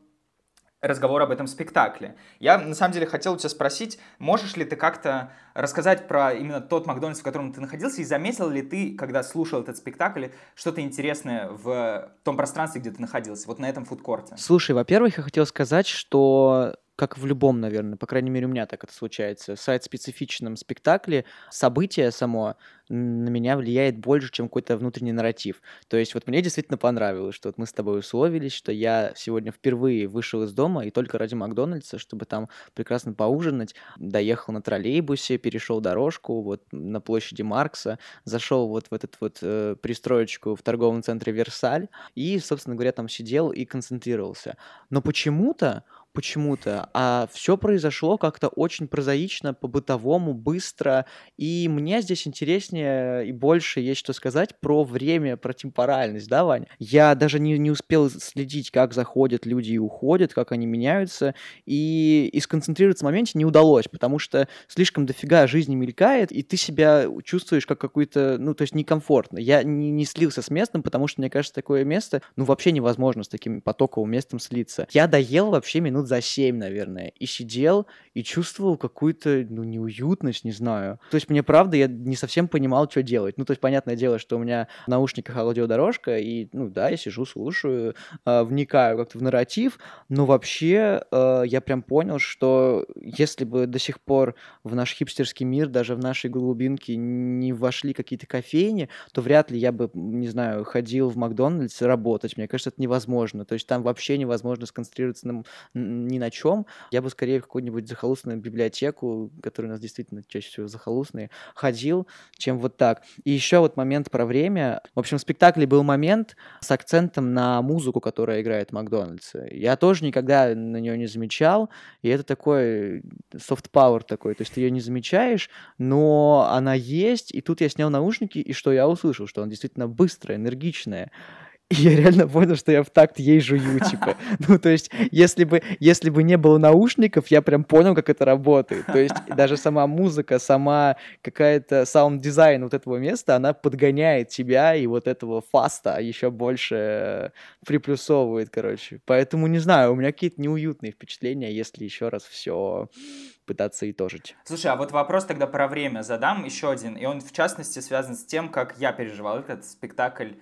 Speaker 5: разговор об этом спектакле. Я, на самом деле, хотел у тебя спросить, можешь ли ты как-то рассказать про именно тот Макдональдс, в котором ты находился, и заметил ли ты, когда слушал этот спектакль, что-то интересное в том пространстве, где ты находился, вот на этом фудкорте?
Speaker 6: Слушай, во-первых, я хотел сказать, что как в любом, наверное, по крайней мере, у меня так это случается, в сайт-специфичном спектакле событие само на меня влияет больше, чем какой-то внутренний нарратив. То есть вот мне действительно понравилось, что вот мы с тобой условились, что я сегодня впервые вышел из дома и только ради Макдональдса, чтобы там прекрасно поужинать, доехал на троллейбусе, перешел дорожку вот на площади Маркса, зашел вот в этот вот э, пристроечку в торговом центре Версаль и, собственно говоря, там сидел и концентрировался. Но почему-то почему-то, а все произошло как-то очень прозаично, по-бытовому, быстро, и мне здесь интереснее и больше есть что сказать про время, про темпоральность, да, Вань? Я даже не, не успел следить, как заходят люди и уходят, как они меняются, и, и сконцентрироваться в моменте не удалось, потому что слишком дофига жизни мелькает, и ты себя чувствуешь как какой-то, ну, то есть некомфортно. Я не, не слился с местом, потому что, мне кажется, такое место, ну, вообще невозможно с таким потоковым местом слиться. Я доел вообще минут минут за 7, наверное, и сидел и чувствовал какую-то, ну, неуютность, не знаю. То есть мне, правда, я не совсем понимал, что делать. Ну, то есть, понятное дело, что у меня в наушниках аудиодорожка, и, ну, да, я сижу, слушаю, э, вникаю как-то в нарратив, но вообще э, я прям понял, что если бы до сих пор в наш хипстерский мир, даже в нашей глубинке не вошли какие-то кофейни, то вряд ли я бы, не знаю, ходил в Макдональдс работать. Мне кажется, это невозможно. То есть там вообще невозможно сконцентрироваться на, ни на чем. Я бы скорее в какую-нибудь захолустную библиотеку, которая у нас действительно чаще всего захолустные, ходил, чем вот так. И еще вот момент про время. В общем, в спектакле был момент с акцентом на музыку, которая играет в Макдональдсе. Я тоже никогда на нее не замечал, и это такой soft power такой, то есть ты ее не замечаешь, но она есть, и тут я снял наушники, и что я услышал, что она действительно быстрая, энергичная. И я реально понял, что я в такт ей жую, типа. <laughs> Ну, то есть, если бы, если бы не было наушников, я прям понял, как это работает. То есть, даже сама музыка, сама какая-то саунд-дизайн вот этого места, она подгоняет тебя и вот этого fast а еще больше приплюсовывает, короче. Поэтому, не знаю, у меня какие-то неуютные впечатления, если еще раз все пытаться итожить.
Speaker 5: Слушай, а вот вопрос тогда про время задам еще один, и он в частности связан с тем, как я переживал этот спектакль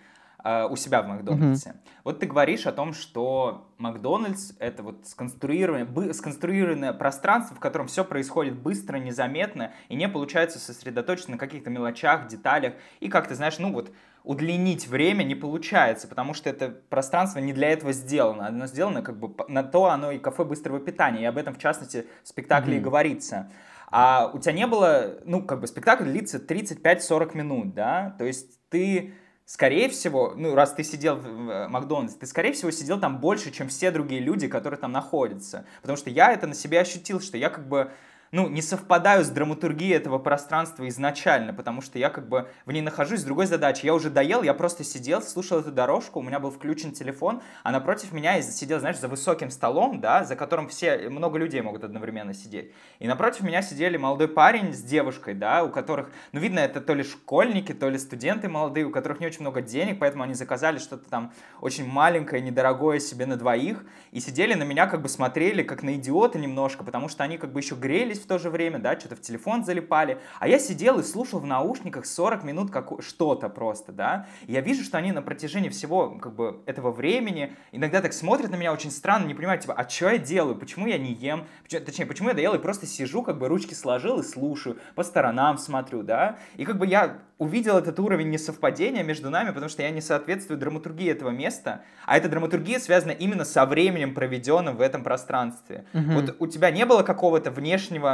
Speaker 5: э, у себя в Макдональдсе. Mm-hmm. Вот ты говоришь о том, что Макдональдс это вот сконструированное, бы, сконструированное пространство, в котором все происходит быстро, незаметно, и не получается сосредоточиться на каких-то мелочах, деталях, и как ты знаешь, ну вот удлинить время не получается, потому что это пространство не для этого сделано. Оно сделано как бы на то оно и кафе быстрого питания, и об этом в частности в спектакле mm-hmm. и говорится. А у тебя не было, ну, как бы спектакль длится 35-40 минут, да, то есть ты скорее всего, ну, раз ты сидел в э, Макдональдсе, ты, скорее всего, сидел там больше, чем все другие люди, которые там находятся. Потому что я это на себе ощутил, что я как бы ну, не совпадаю с драматургией этого пространства изначально, потому что я как бы в ней нахожусь с другой задачей. Я уже доел, я просто сидел, слушал эту дорожку, у меня был включен телефон, а напротив меня сидел, знаешь, за высоким столом, да, за которым все, много людей могут одновременно сидеть. И напротив меня сидели молодой парень с девушкой, да, у которых, ну, видно, это то ли школьники, то ли студенты молодые, у которых не очень много денег, поэтому они заказали что-то там очень маленькое, недорогое себе на двоих, и сидели на меня, как бы смотрели, как на идиота немножко, потому что они как бы еще грелись в то же время, да, что-то в телефон залипали, а я сидел и слушал в наушниках 40 минут как что-то просто, да, и я вижу, что они на протяжении всего, как бы, этого времени иногда так смотрят на меня очень странно, не понимают, типа, а что я делаю, почему я не ем, почему, точнее, почему я доел и просто сижу, как бы, ручки сложил и слушаю, по сторонам смотрю, да, и как бы я увидел этот уровень несовпадения между нами, потому что я не соответствую драматургии этого места, а эта драматургия связана именно со временем, проведенным в этом пространстве.
Speaker 6: Мгм.
Speaker 5: Вот у тебя не было какого-то внешнего,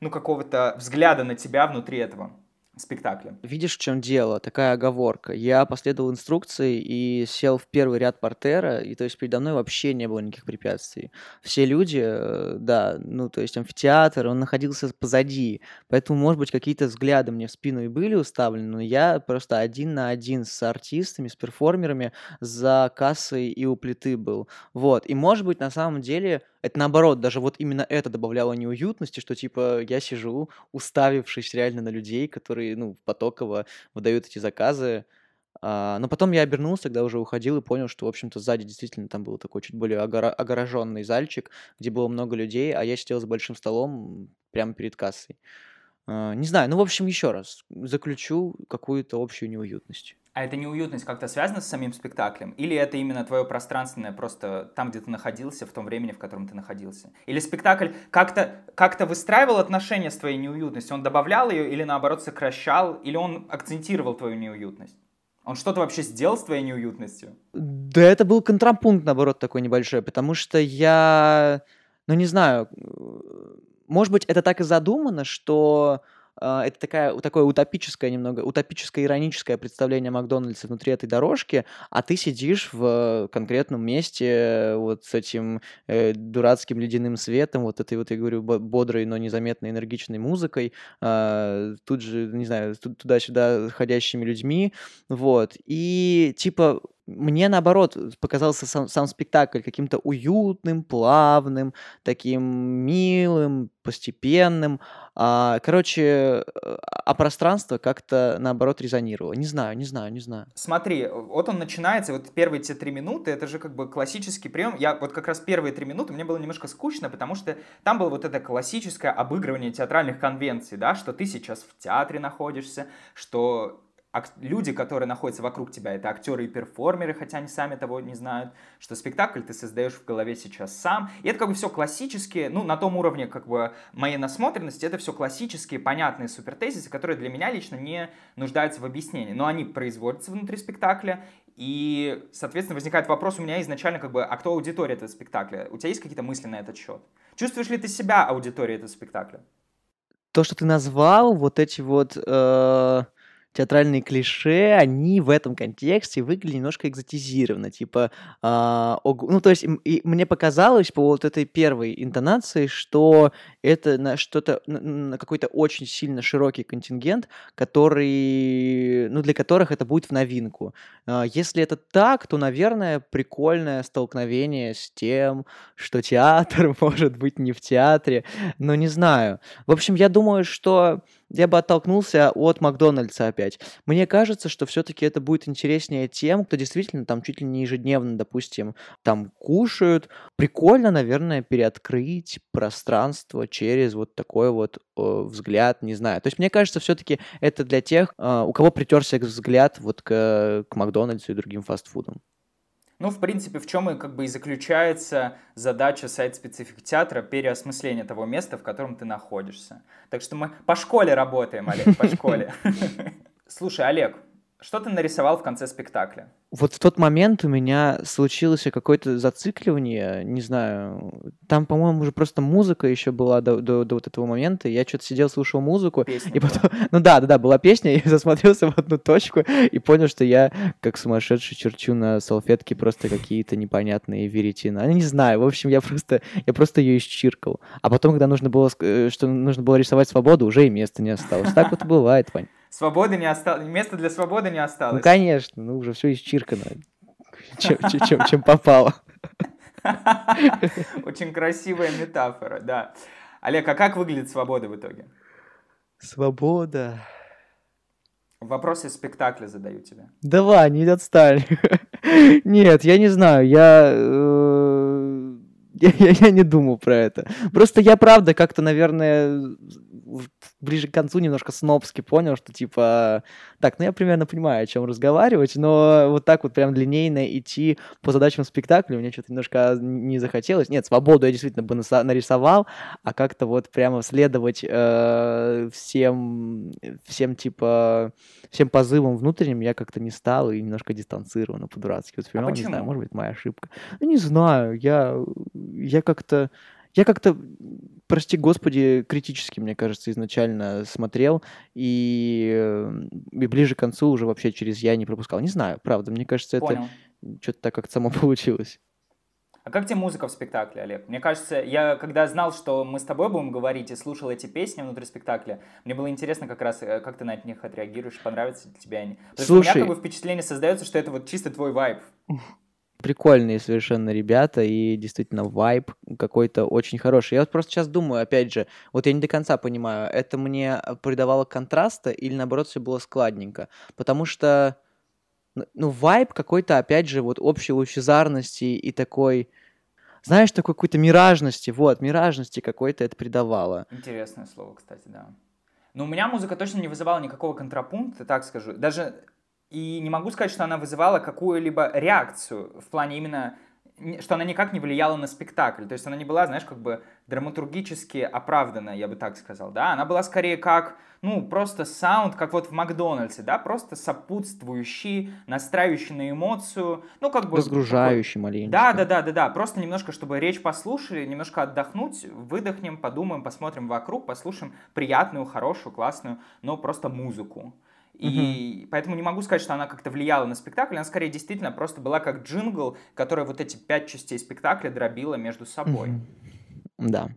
Speaker 5: ну, какого-то взгляда на тебя внутри этого спектакля?
Speaker 6: Видишь, в чем дело? Такая оговорка. Я последовал инструкции и сел в первый ряд портера, и то есть передо мной вообще не было никаких препятствий. Все люди, э, да, ну то есть амфитеатр, он находился позади, поэтому, может быть, какие-то взгляды мне в спину и были уставлены, но я просто один на один с артистами, с перформерами за кассой и у плиты был. Вот. И, может быть, на самом деле это наоборот, даже вот именно это добавляло неуютности, что типа я сижу, уставившись реально на людей, которые, ну, потоково выдают эти заказы. А, но потом я обернулся, когда уже уходил и понял, что, в общем-то, сзади действительно там был такой чуть более огора- огороженный зальчик, где было много людей, а я сидел за большим столом прямо перед кассой. А, не знаю, ну, в общем, еще раз, заключу какую-то общую неуютность.
Speaker 5: А эта неуютность как-то связана с самим спектаклем? Или это именно твое пространственное, просто там, где ты находился, в том времени, в котором ты находился? Или спектакль как-то как выстраивал отношения с твоей неуютностью? Он добавлял ее или наоборот сокращал? Или он акцентировал твою неуютность? Он что-то вообще сделал с твоей неуютностью?
Speaker 6: Да это был контрапункт, наоборот, такой небольшой, потому что я, ну не знаю, может быть, это так и задумано, что а, это такая, такое утопическое немного, утопическое ироническое представление Макдональдса внутри этой дорожки, а ты сидишь в конкретном месте вот с этим э, дурацким ледяным светом, вот этой вот, я говорю, бо- бодрой, но незаметной энергичной музыкой, э, тут же, не знаю, туда-сюда ходящими людьми, вот, и типа мне, наоборот, показался сам, сам спектакль каким-то уютным, плавным, таким милым, постепенным. А, короче, э, а пространство как-то, наоборот, резонировало. Не знаю, не знаю, не знаю.
Speaker 5: Смотри, вот он начинается, вот первые те три минуты, это же как бы классический прием. Я вот как раз первые три минуты, мне было немножко скучно, потому что там было вот это классическое обыгрывание театральных конвенций, да, что ты сейчас в театре находишься, что люди, которые находятся вокруг тебя, это актеры и перформеры, хотя они сами того не знают, что спектакль ты создаешь в голове сейчас сам. И это как бы все классические, ну, на том уровне как бы моей насмотренности, это все классические, понятные супертезисы, которые для меня лично не нуждаются в объяснении. Но они производятся внутри спектакля, и, соответственно, возникает вопрос у меня изначально, как бы, а кто аудитория этого спектакля? У тебя есть какие-то мысли на этот счет? Чувствуешь ли ты себя аудиторией этого спектакля?
Speaker 6: То, что ты назвал, вот эти вот э, театральные клише, они в этом контексте выглядели немножко экзотизированно, типа, а, ого- ну, то есть и мне показалось по вот этой первой интонации, что это на что-то, на, какой-то очень сильно широкий контингент, который, ну, для которых это будет в новинку. А, Если это так, то, наверное, прикольное столкновение с тем, что театр <laughs> может быть не в театре, но не знаю. В общем, я думаю, что я бы оттолкнулся от Макдональдса опять. Мне кажется, что все-таки это будет интереснее тем, кто действительно там чуть ли не ежедневно, допустим, там кушают. Прикольно, наверное, переоткрыть пространство через вот такой вот э, взгляд, не знаю. То есть мне кажется, все-таки это для тех, э, у кого притерся взгляд вот к, к Макдональдсу и другим фастфудам.
Speaker 5: Ну, в принципе, в чем и как бы и заключается задача сайт-специфик театра переосмысления того места, в котором ты находишься. Так что мы по школе работаем, Олег, по школе. <laughs> Слушай, Олег, что ты нарисовал в конце спектакля?
Speaker 6: Вот в тот момент у меня случилось какое-то зацикливание, не знаю, там, по-моему, уже просто музыка еще была до, до, до вот этого момента, я что-то сидел, слушал музыку,
Speaker 5: Песня
Speaker 6: и
Speaker 5: была.
Speaker 6: потом, <laughs> ну да, да, да, была песня, <laughs> и засмотрелся в одну точку и понял, что я как сумасшедший черчу на салфетке просто какие-то непонятные веретена. Ну, не знаю, в общем, я просто, я просто ее исчиркал. А потом, когда нужно было, э, что нужно было рисовать свободу, уже и места не осталось. Так вот бывает, Вань.
Speaker 5: Свободы не осталось, места для свободы не
Speaker 6: Ну,
Speaker 5: осталось.
Speaker 6: конечно, ну уже все исчиркано. Чем, чем- попало. <laughs>
Speaker 5: Очень красивая метафора, да. Олег, а как выглядит свобода в итоге?
Speaker 6: Свобода.
Speaker 5: Вопросы спектакля задаю тебе.
Speaker 6: Давай, не отстань. <laughs> Нет, я не знаю. Я, э, <laughs> Я, я, я не думал про это. Просто я, правда, как-то, наверное, в- ближе к концу немножко снобски понял, что типа, так, ну я примерно понимаю, о чем разговаривать, но вот так вот прям линейно идти по задачам спектакля мне что-то немножко не захотелось. Нет, свободу я действительно бы нарисовал, а как-то вот прямо следовать э, всем, всем типа, всем позывам внутренним я как-то не стал и немножко дистанцированно по-дурацки воспринимал. Не знаю, может быть, моя ошибка. Ну, не знаю, я, я как-то, я как-то, прости господи, критически, мне кажется, изначально смотрел, и, э, и ближе к концу уже вообще через я не пропускал. Не знаю, правда, мне кажется, это что-то так как-то само <laughs> получилось.
Speaker 5: А как тебе музыка в спектакле, Олег? Мне кажется, я когда знал, что мы с тобой будем говорить и слушал эти песни внутри спектакля, мне было интересно как раз, э, как ты на них отреагируешь, понравятся ли тебе они. Потому что у меня
Speaker 6: Слушай.
Speaker 5: как бы впечатление создается, что это вот чисто твой вайб. <laughs>
Speaker 6: Прикольные совершенно ребята, и действительно вайб какой-то очень хороший. Я вот просто сейчас думаю, опять же, вот я не до конца понимаю, это мне придавало контраста или наоборот все было складненько? Потому что, ну, вайб какой-то, опять же, вот общей лучезарности и такой, знаешь, такой какой-то миражности, вот, миражности какой-то это придавало.
Speaker 5: Интересное слово, кстати, да. Но у меня музыка точно не вызывала никакого контрапункта, так скажу. Даже и не могу сказать, что она вызывала какую-либо реакцию в плане именно, что она никак не влияла на спектакль. То есть она не была, знаешь, как бы драматургически оправданная, я бы так сказал, да. Она была скорее как, ну, просто саунд, как вот в Макдональдсе, да, просто сопутствующий, настраивающий на эмоцию, ну, как бы... такой-
Speaker 6: Разгружающий маленько.
Speaker 5: да, да, да, да, да. Просто немножко, чтобы речь послушали, немножко отдохнуть, выдохнем, подумаем, посмотрим вокруг, послушаем приятную, хорошую, классную, но просто музыку. И поэтому не могу сказать, что она как-то влияла на спектакль, она скорее действительно просто была как джингл, который вот эти пять частей спектакля дробила между собой.
Speaker 6: Мгм. Да.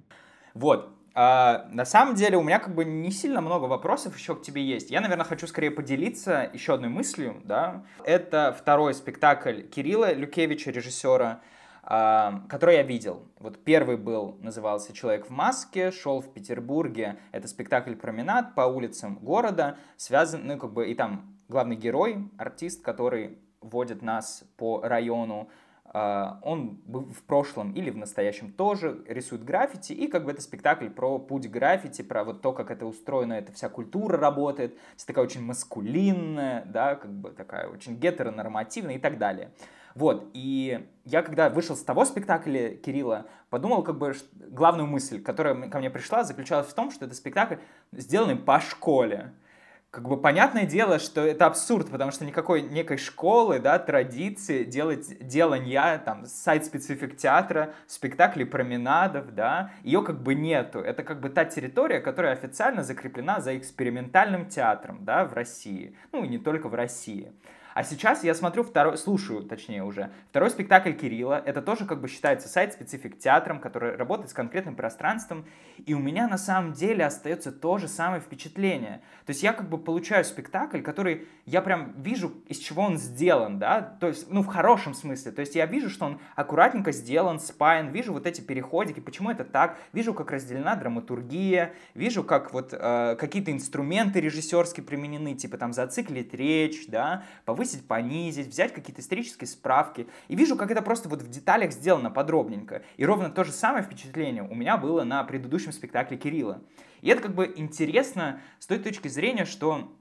Speaker 5: Вот. А, на самом деле у меня как бы не сильно много вопросов еще к тебе есть. Я, наверное, хочу скорее поделиться еще одной мыслью, да. Это второй спектакль Кирилла Люкевича, режиссера, а, который я видел. Вот первый был, назывался «Человек в маске», шел в Петербурге. Это спектакль «Променад» по улицам города, связан, ну, как бы, и там главный герой, артист, который водит нас по району, а, он в прошлом или в настоящем тоже рисует граффити, и как бы это спектакль про путь граффити, про вот то, как это устроено, эта вся культура работает, такая очень маскулинная, да, как бы такая очень гетеронормативная и так далее. Вот, и я когда вышел с того спектакля Кирилла, подумал как бы главную мысль, которая ко мне пришла, заключалась в том, что это спектакль, сделанный по школе. Как бы понятное дело, что это абсурд, потому что никакой некой школы, да, традиции делать делания, там, сайт-специфик театра, спектаклей променадов, да, ее как бы нету. Это как бы та территория, которая официально закреплена за экспериментальным театром, да, в России. Ну, и не только в России. А сейчас я смотрю второй, слушаю, точнее уже, второй спектакль Кирилла. Это тоже как бы считается сайт-специфик театром, который работает с конкретным пространством. И у меня на самом деле остается то же самое впечатление. То есть я как бы получаю спектакль, который я прям вижу, из чего он сделан, да, то есть, ну, в хорошем смысле. То есть я вижу, что он аккуратненько сделан, спаян, вижу вот эти переходики, почему это так, вижу, как разделена драматургия, вижу, как вот э, какие-то инструменты режиссерские применены, типа там зациклить речь, да, повысить, понизить, взять какие-то исторические справки. И вижу, как это просто вот в деталях сделано подробненько. И ровно то же самое впечатление у меня было на предыдущем спектакле Кирилла. И это как бы интересно с той точки зрения, что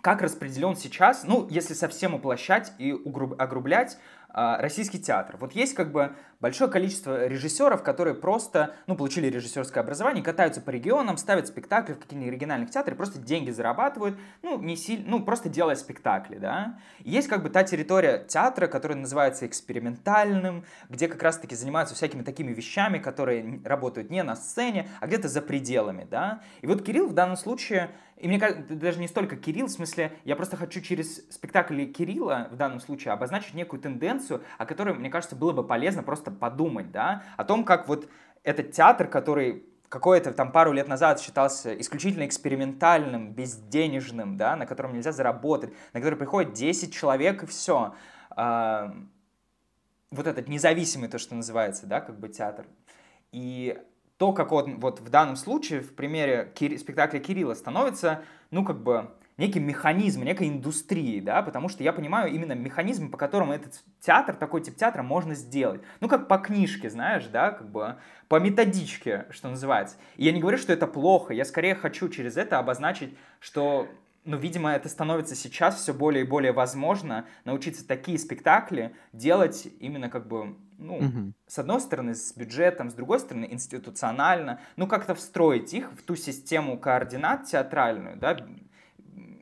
Speaker 5: как распределен сейчас, ну, если совсем уплощать и угруб- огрублять, российский театр. Вот есть как бы большое количество режиссеров, которые просто, ну, получили режиссерское образование, катаются по регионам, ставят спектакли в каких-нибудь региональных театрах, просто деньги зарабатывают, ну, не сильно, ну, просто делая спектакли, да. Есть как бы та территория театра, которая называется экспериментальным, где как раз-таки занимаются всякими такими вещами, которые работают не на сцене, а где-то за пределами, да. И вот Кирилл в данном случае и мне кажется, даже не столько Кирилл, в смысле, я просто хочу через спектакль Кирилла в данном случае обозначить некую тенденцию, о которой, мне кажется, было бы полезно просто подумать, да, о том, как вот этот театр, который какое-то там пару лет назад считался исключительно экспериментальным, безденежным, да, на котором нельзя заработать, на который приходит 10 человек и все. Вот этот независимый, то, что называется, да, как бы театр. И то, как он вот в данном случае, в примере Кири- спектакля Кирилла становится, ну, как бы некий механизм, некой индустрии, да, потому что я понимаю именно механизм, по которому этот театр, такой тип театра можно сделать. Ну, как по книжке, знаешь, да, как бы по методичке, что называется. И я не говорю, что это плохо, я скорее хочу через это обозначить, что ну, видимо, это становится сейчас все более и более возможно научиться такие спектакли делать именно как бы, ну, угу. с одной стороны, с бюджетом, с другой стороны, институционально, ну, как-то встроить их в ту систему координат театральную, да,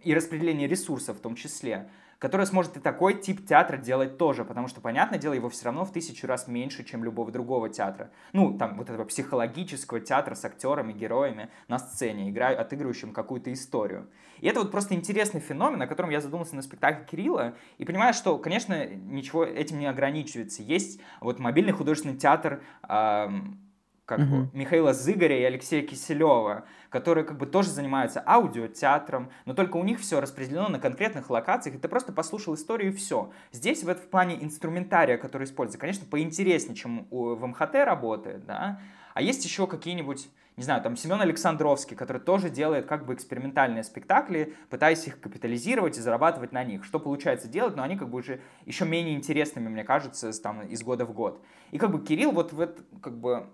Speaker 5: и распределение ресурсов в том числе, которая сможет и такой тип театра делать тоже, потому что, понятное дело, его все равно в тысячу раз меньше, чем любого другого театра. Ну, там, вот этого психологического театра с актерами, героями на сцене, играю, отыгрывающим какую-то историю. И это вот просто интересный феномен, о котором я задумался на спектакле Кирилла, и понимаю, что, конечно, ничего этим не ограничивается. Есть вот мобильный художественный театр, эм, как mm-hmm. Михаила Зыгоря и Алексея Киселева, которые как бы тоже занимаются аудиотеатром, но только у них все распределено на конкретных локациях, и ты просто послушал историю и все. Здесь в этом плане инструментария, который используется, конечно, поинтереснее, чем у, в МХТ работает, да, а есть еще какие-нибудь не знаю, там Семен Александровский, который тоже делает как бы экспериментальные спектакли, пытаясь их капитализировать и зарабатывать на них. Что получается делать, но они как бы уже еще менее интересными, мне кажется, там, из года в год. И как бы Кирилл вот в это, как бы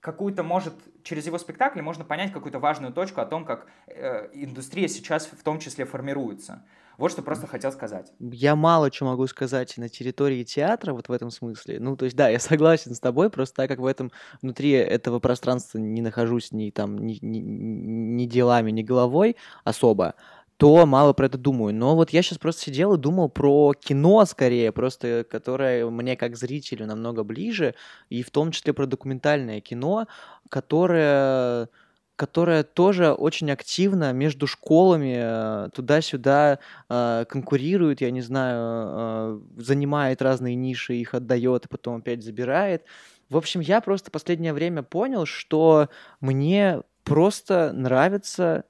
Speaker 5: какую-то, может, через его спектакли можно понять какую-то важную точку о том, как э, индустрия сейчас в том числе формируется. Вот что просто хотел сказать.
Speaker 6: Я мало что могу сказать на территории театра, вот в этом смысле. Ну, то есть, да, я согласен с тобой, просто так как в этом, внутри этого пространства не нахожусь ни там, ни, ни, ни делами, ни головой особо, то мало про это думаю. Но вот я сейчас просто сидел и думал про кино скорее, просто которое мне как зрителю намного ближе, и в том числе про документальное кино, которое которая тоже очень активно между школами э, туда-сюда э, конкурирует, я не знаю, э, занимает разные ниши, их отдает, и потом опять забирает. В общем, я просто последнее время понял, что мне просто нравится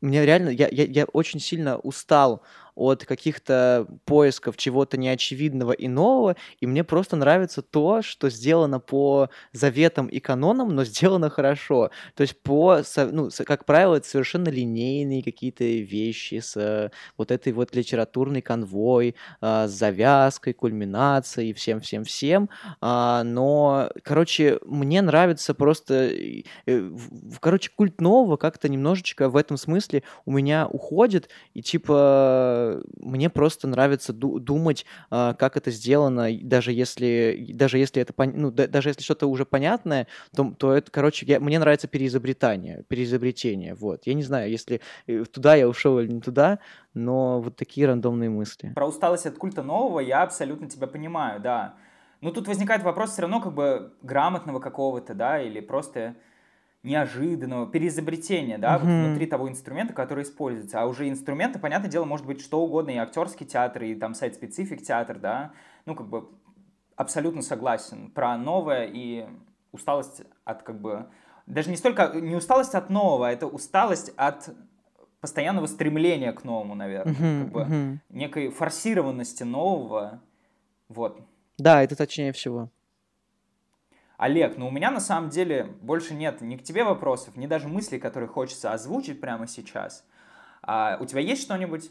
Speaker 6: мне реально, я, я, я очень сильно устал от каких-то поисков чего-то неочевидного и нового, и мне просто нравится то, что сделано по заветам и канонам, но <laughs> сделано хорошо. То есть по, ну, как правило, это совершенно линейные какие-то вещи с вот этой вот литературной конвой, а, с завязкой, кульминацией, всем-всем-всем. А, но, короче, мне нравится просто... Э, короче, культ нового как-то немножечко в этом смысле у меня уходит, и типа мне просто нравится ду- думать, э, как это сделано, даже если, даже если это, ну, да, даже если что-то уже понятное, то, то это, короче, я, мне нравится переизобретание, переизобретение, вот. Я не знаю, если э, туда я ушел или не туда, но вот такие рандомные мысли.
Speaker 5: Про усталость от культа нового я абсолютно тебя понимаю, да. Но тут возникает вопрос все равно как бы грамотного какого-то, да, или просто неожиданного переизобретения, да, mm-hmm. вот внутри того инструмента, который используется. А уже инструменты, понятное дело, может быть что угодно, и актерский театр, и там сайт-специфик театр, да, ну, как бы абсолютно согласен про новое и усталость от, как бы, даже не столько, не усталость от нового, а это усталость от постоянного стремления к новому, наверное, mm-hmm, как бы mm-hmm. некой форсированности нового, вот.
Speaker 6: Да, это точнее всего.
Speaker 5: Олег, ну у меня на самом деле больше нет ни к тебе вопросов, ни даже мыслей, которые хочется озвучить прямо сейчас. А у тебя есть что-нибудь?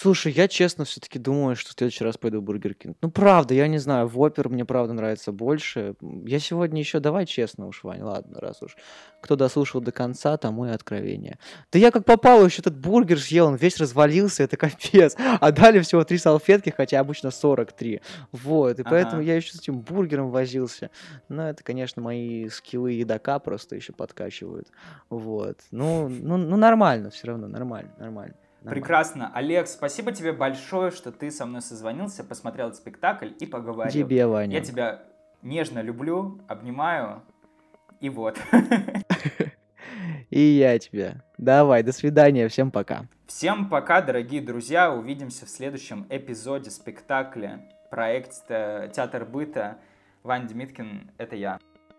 Speaker 6: Слушай, я честно все-таки думаю, что в следующий раз пойду в Бургер Кинг. Ну, правда, я не знаю, Вопер мне правда нравится больше. Я сегодня еще, давай честно уж, Вань, ладно, раз уж. Кто дослушал до конца, тому и откровение. Да я как попал еще этот бургер съел, он весь развалился, это капец. <laughs> А дали всего три салфетки, хотя обычно 43. Вот, и ага. поэтому я еще с этим бургером возился. Но это, конечно, мои скиллы едока просто еще подкачивают. Вот. Ну, ну, ну нормально все равно, нормально, нормально.
Speaker 5: Нормально. Прекрасно. Олег, спасибо тебе большое, что ты со мной созвонился, посмотрел спектакль и поговорил.
Speaker 6: Тебе, Ваня.
Speaker 5: Я тебя нежно люблю, обнимаю, и вот.
Speaker 6: И я тебя. Давай, до свидания, всем пока.
Speaker 5: Всем пока, дорогие друзья. Увидимся в следующем эпизоде спектакля проект э, «Театр быта». Ваня Демиткин — это я.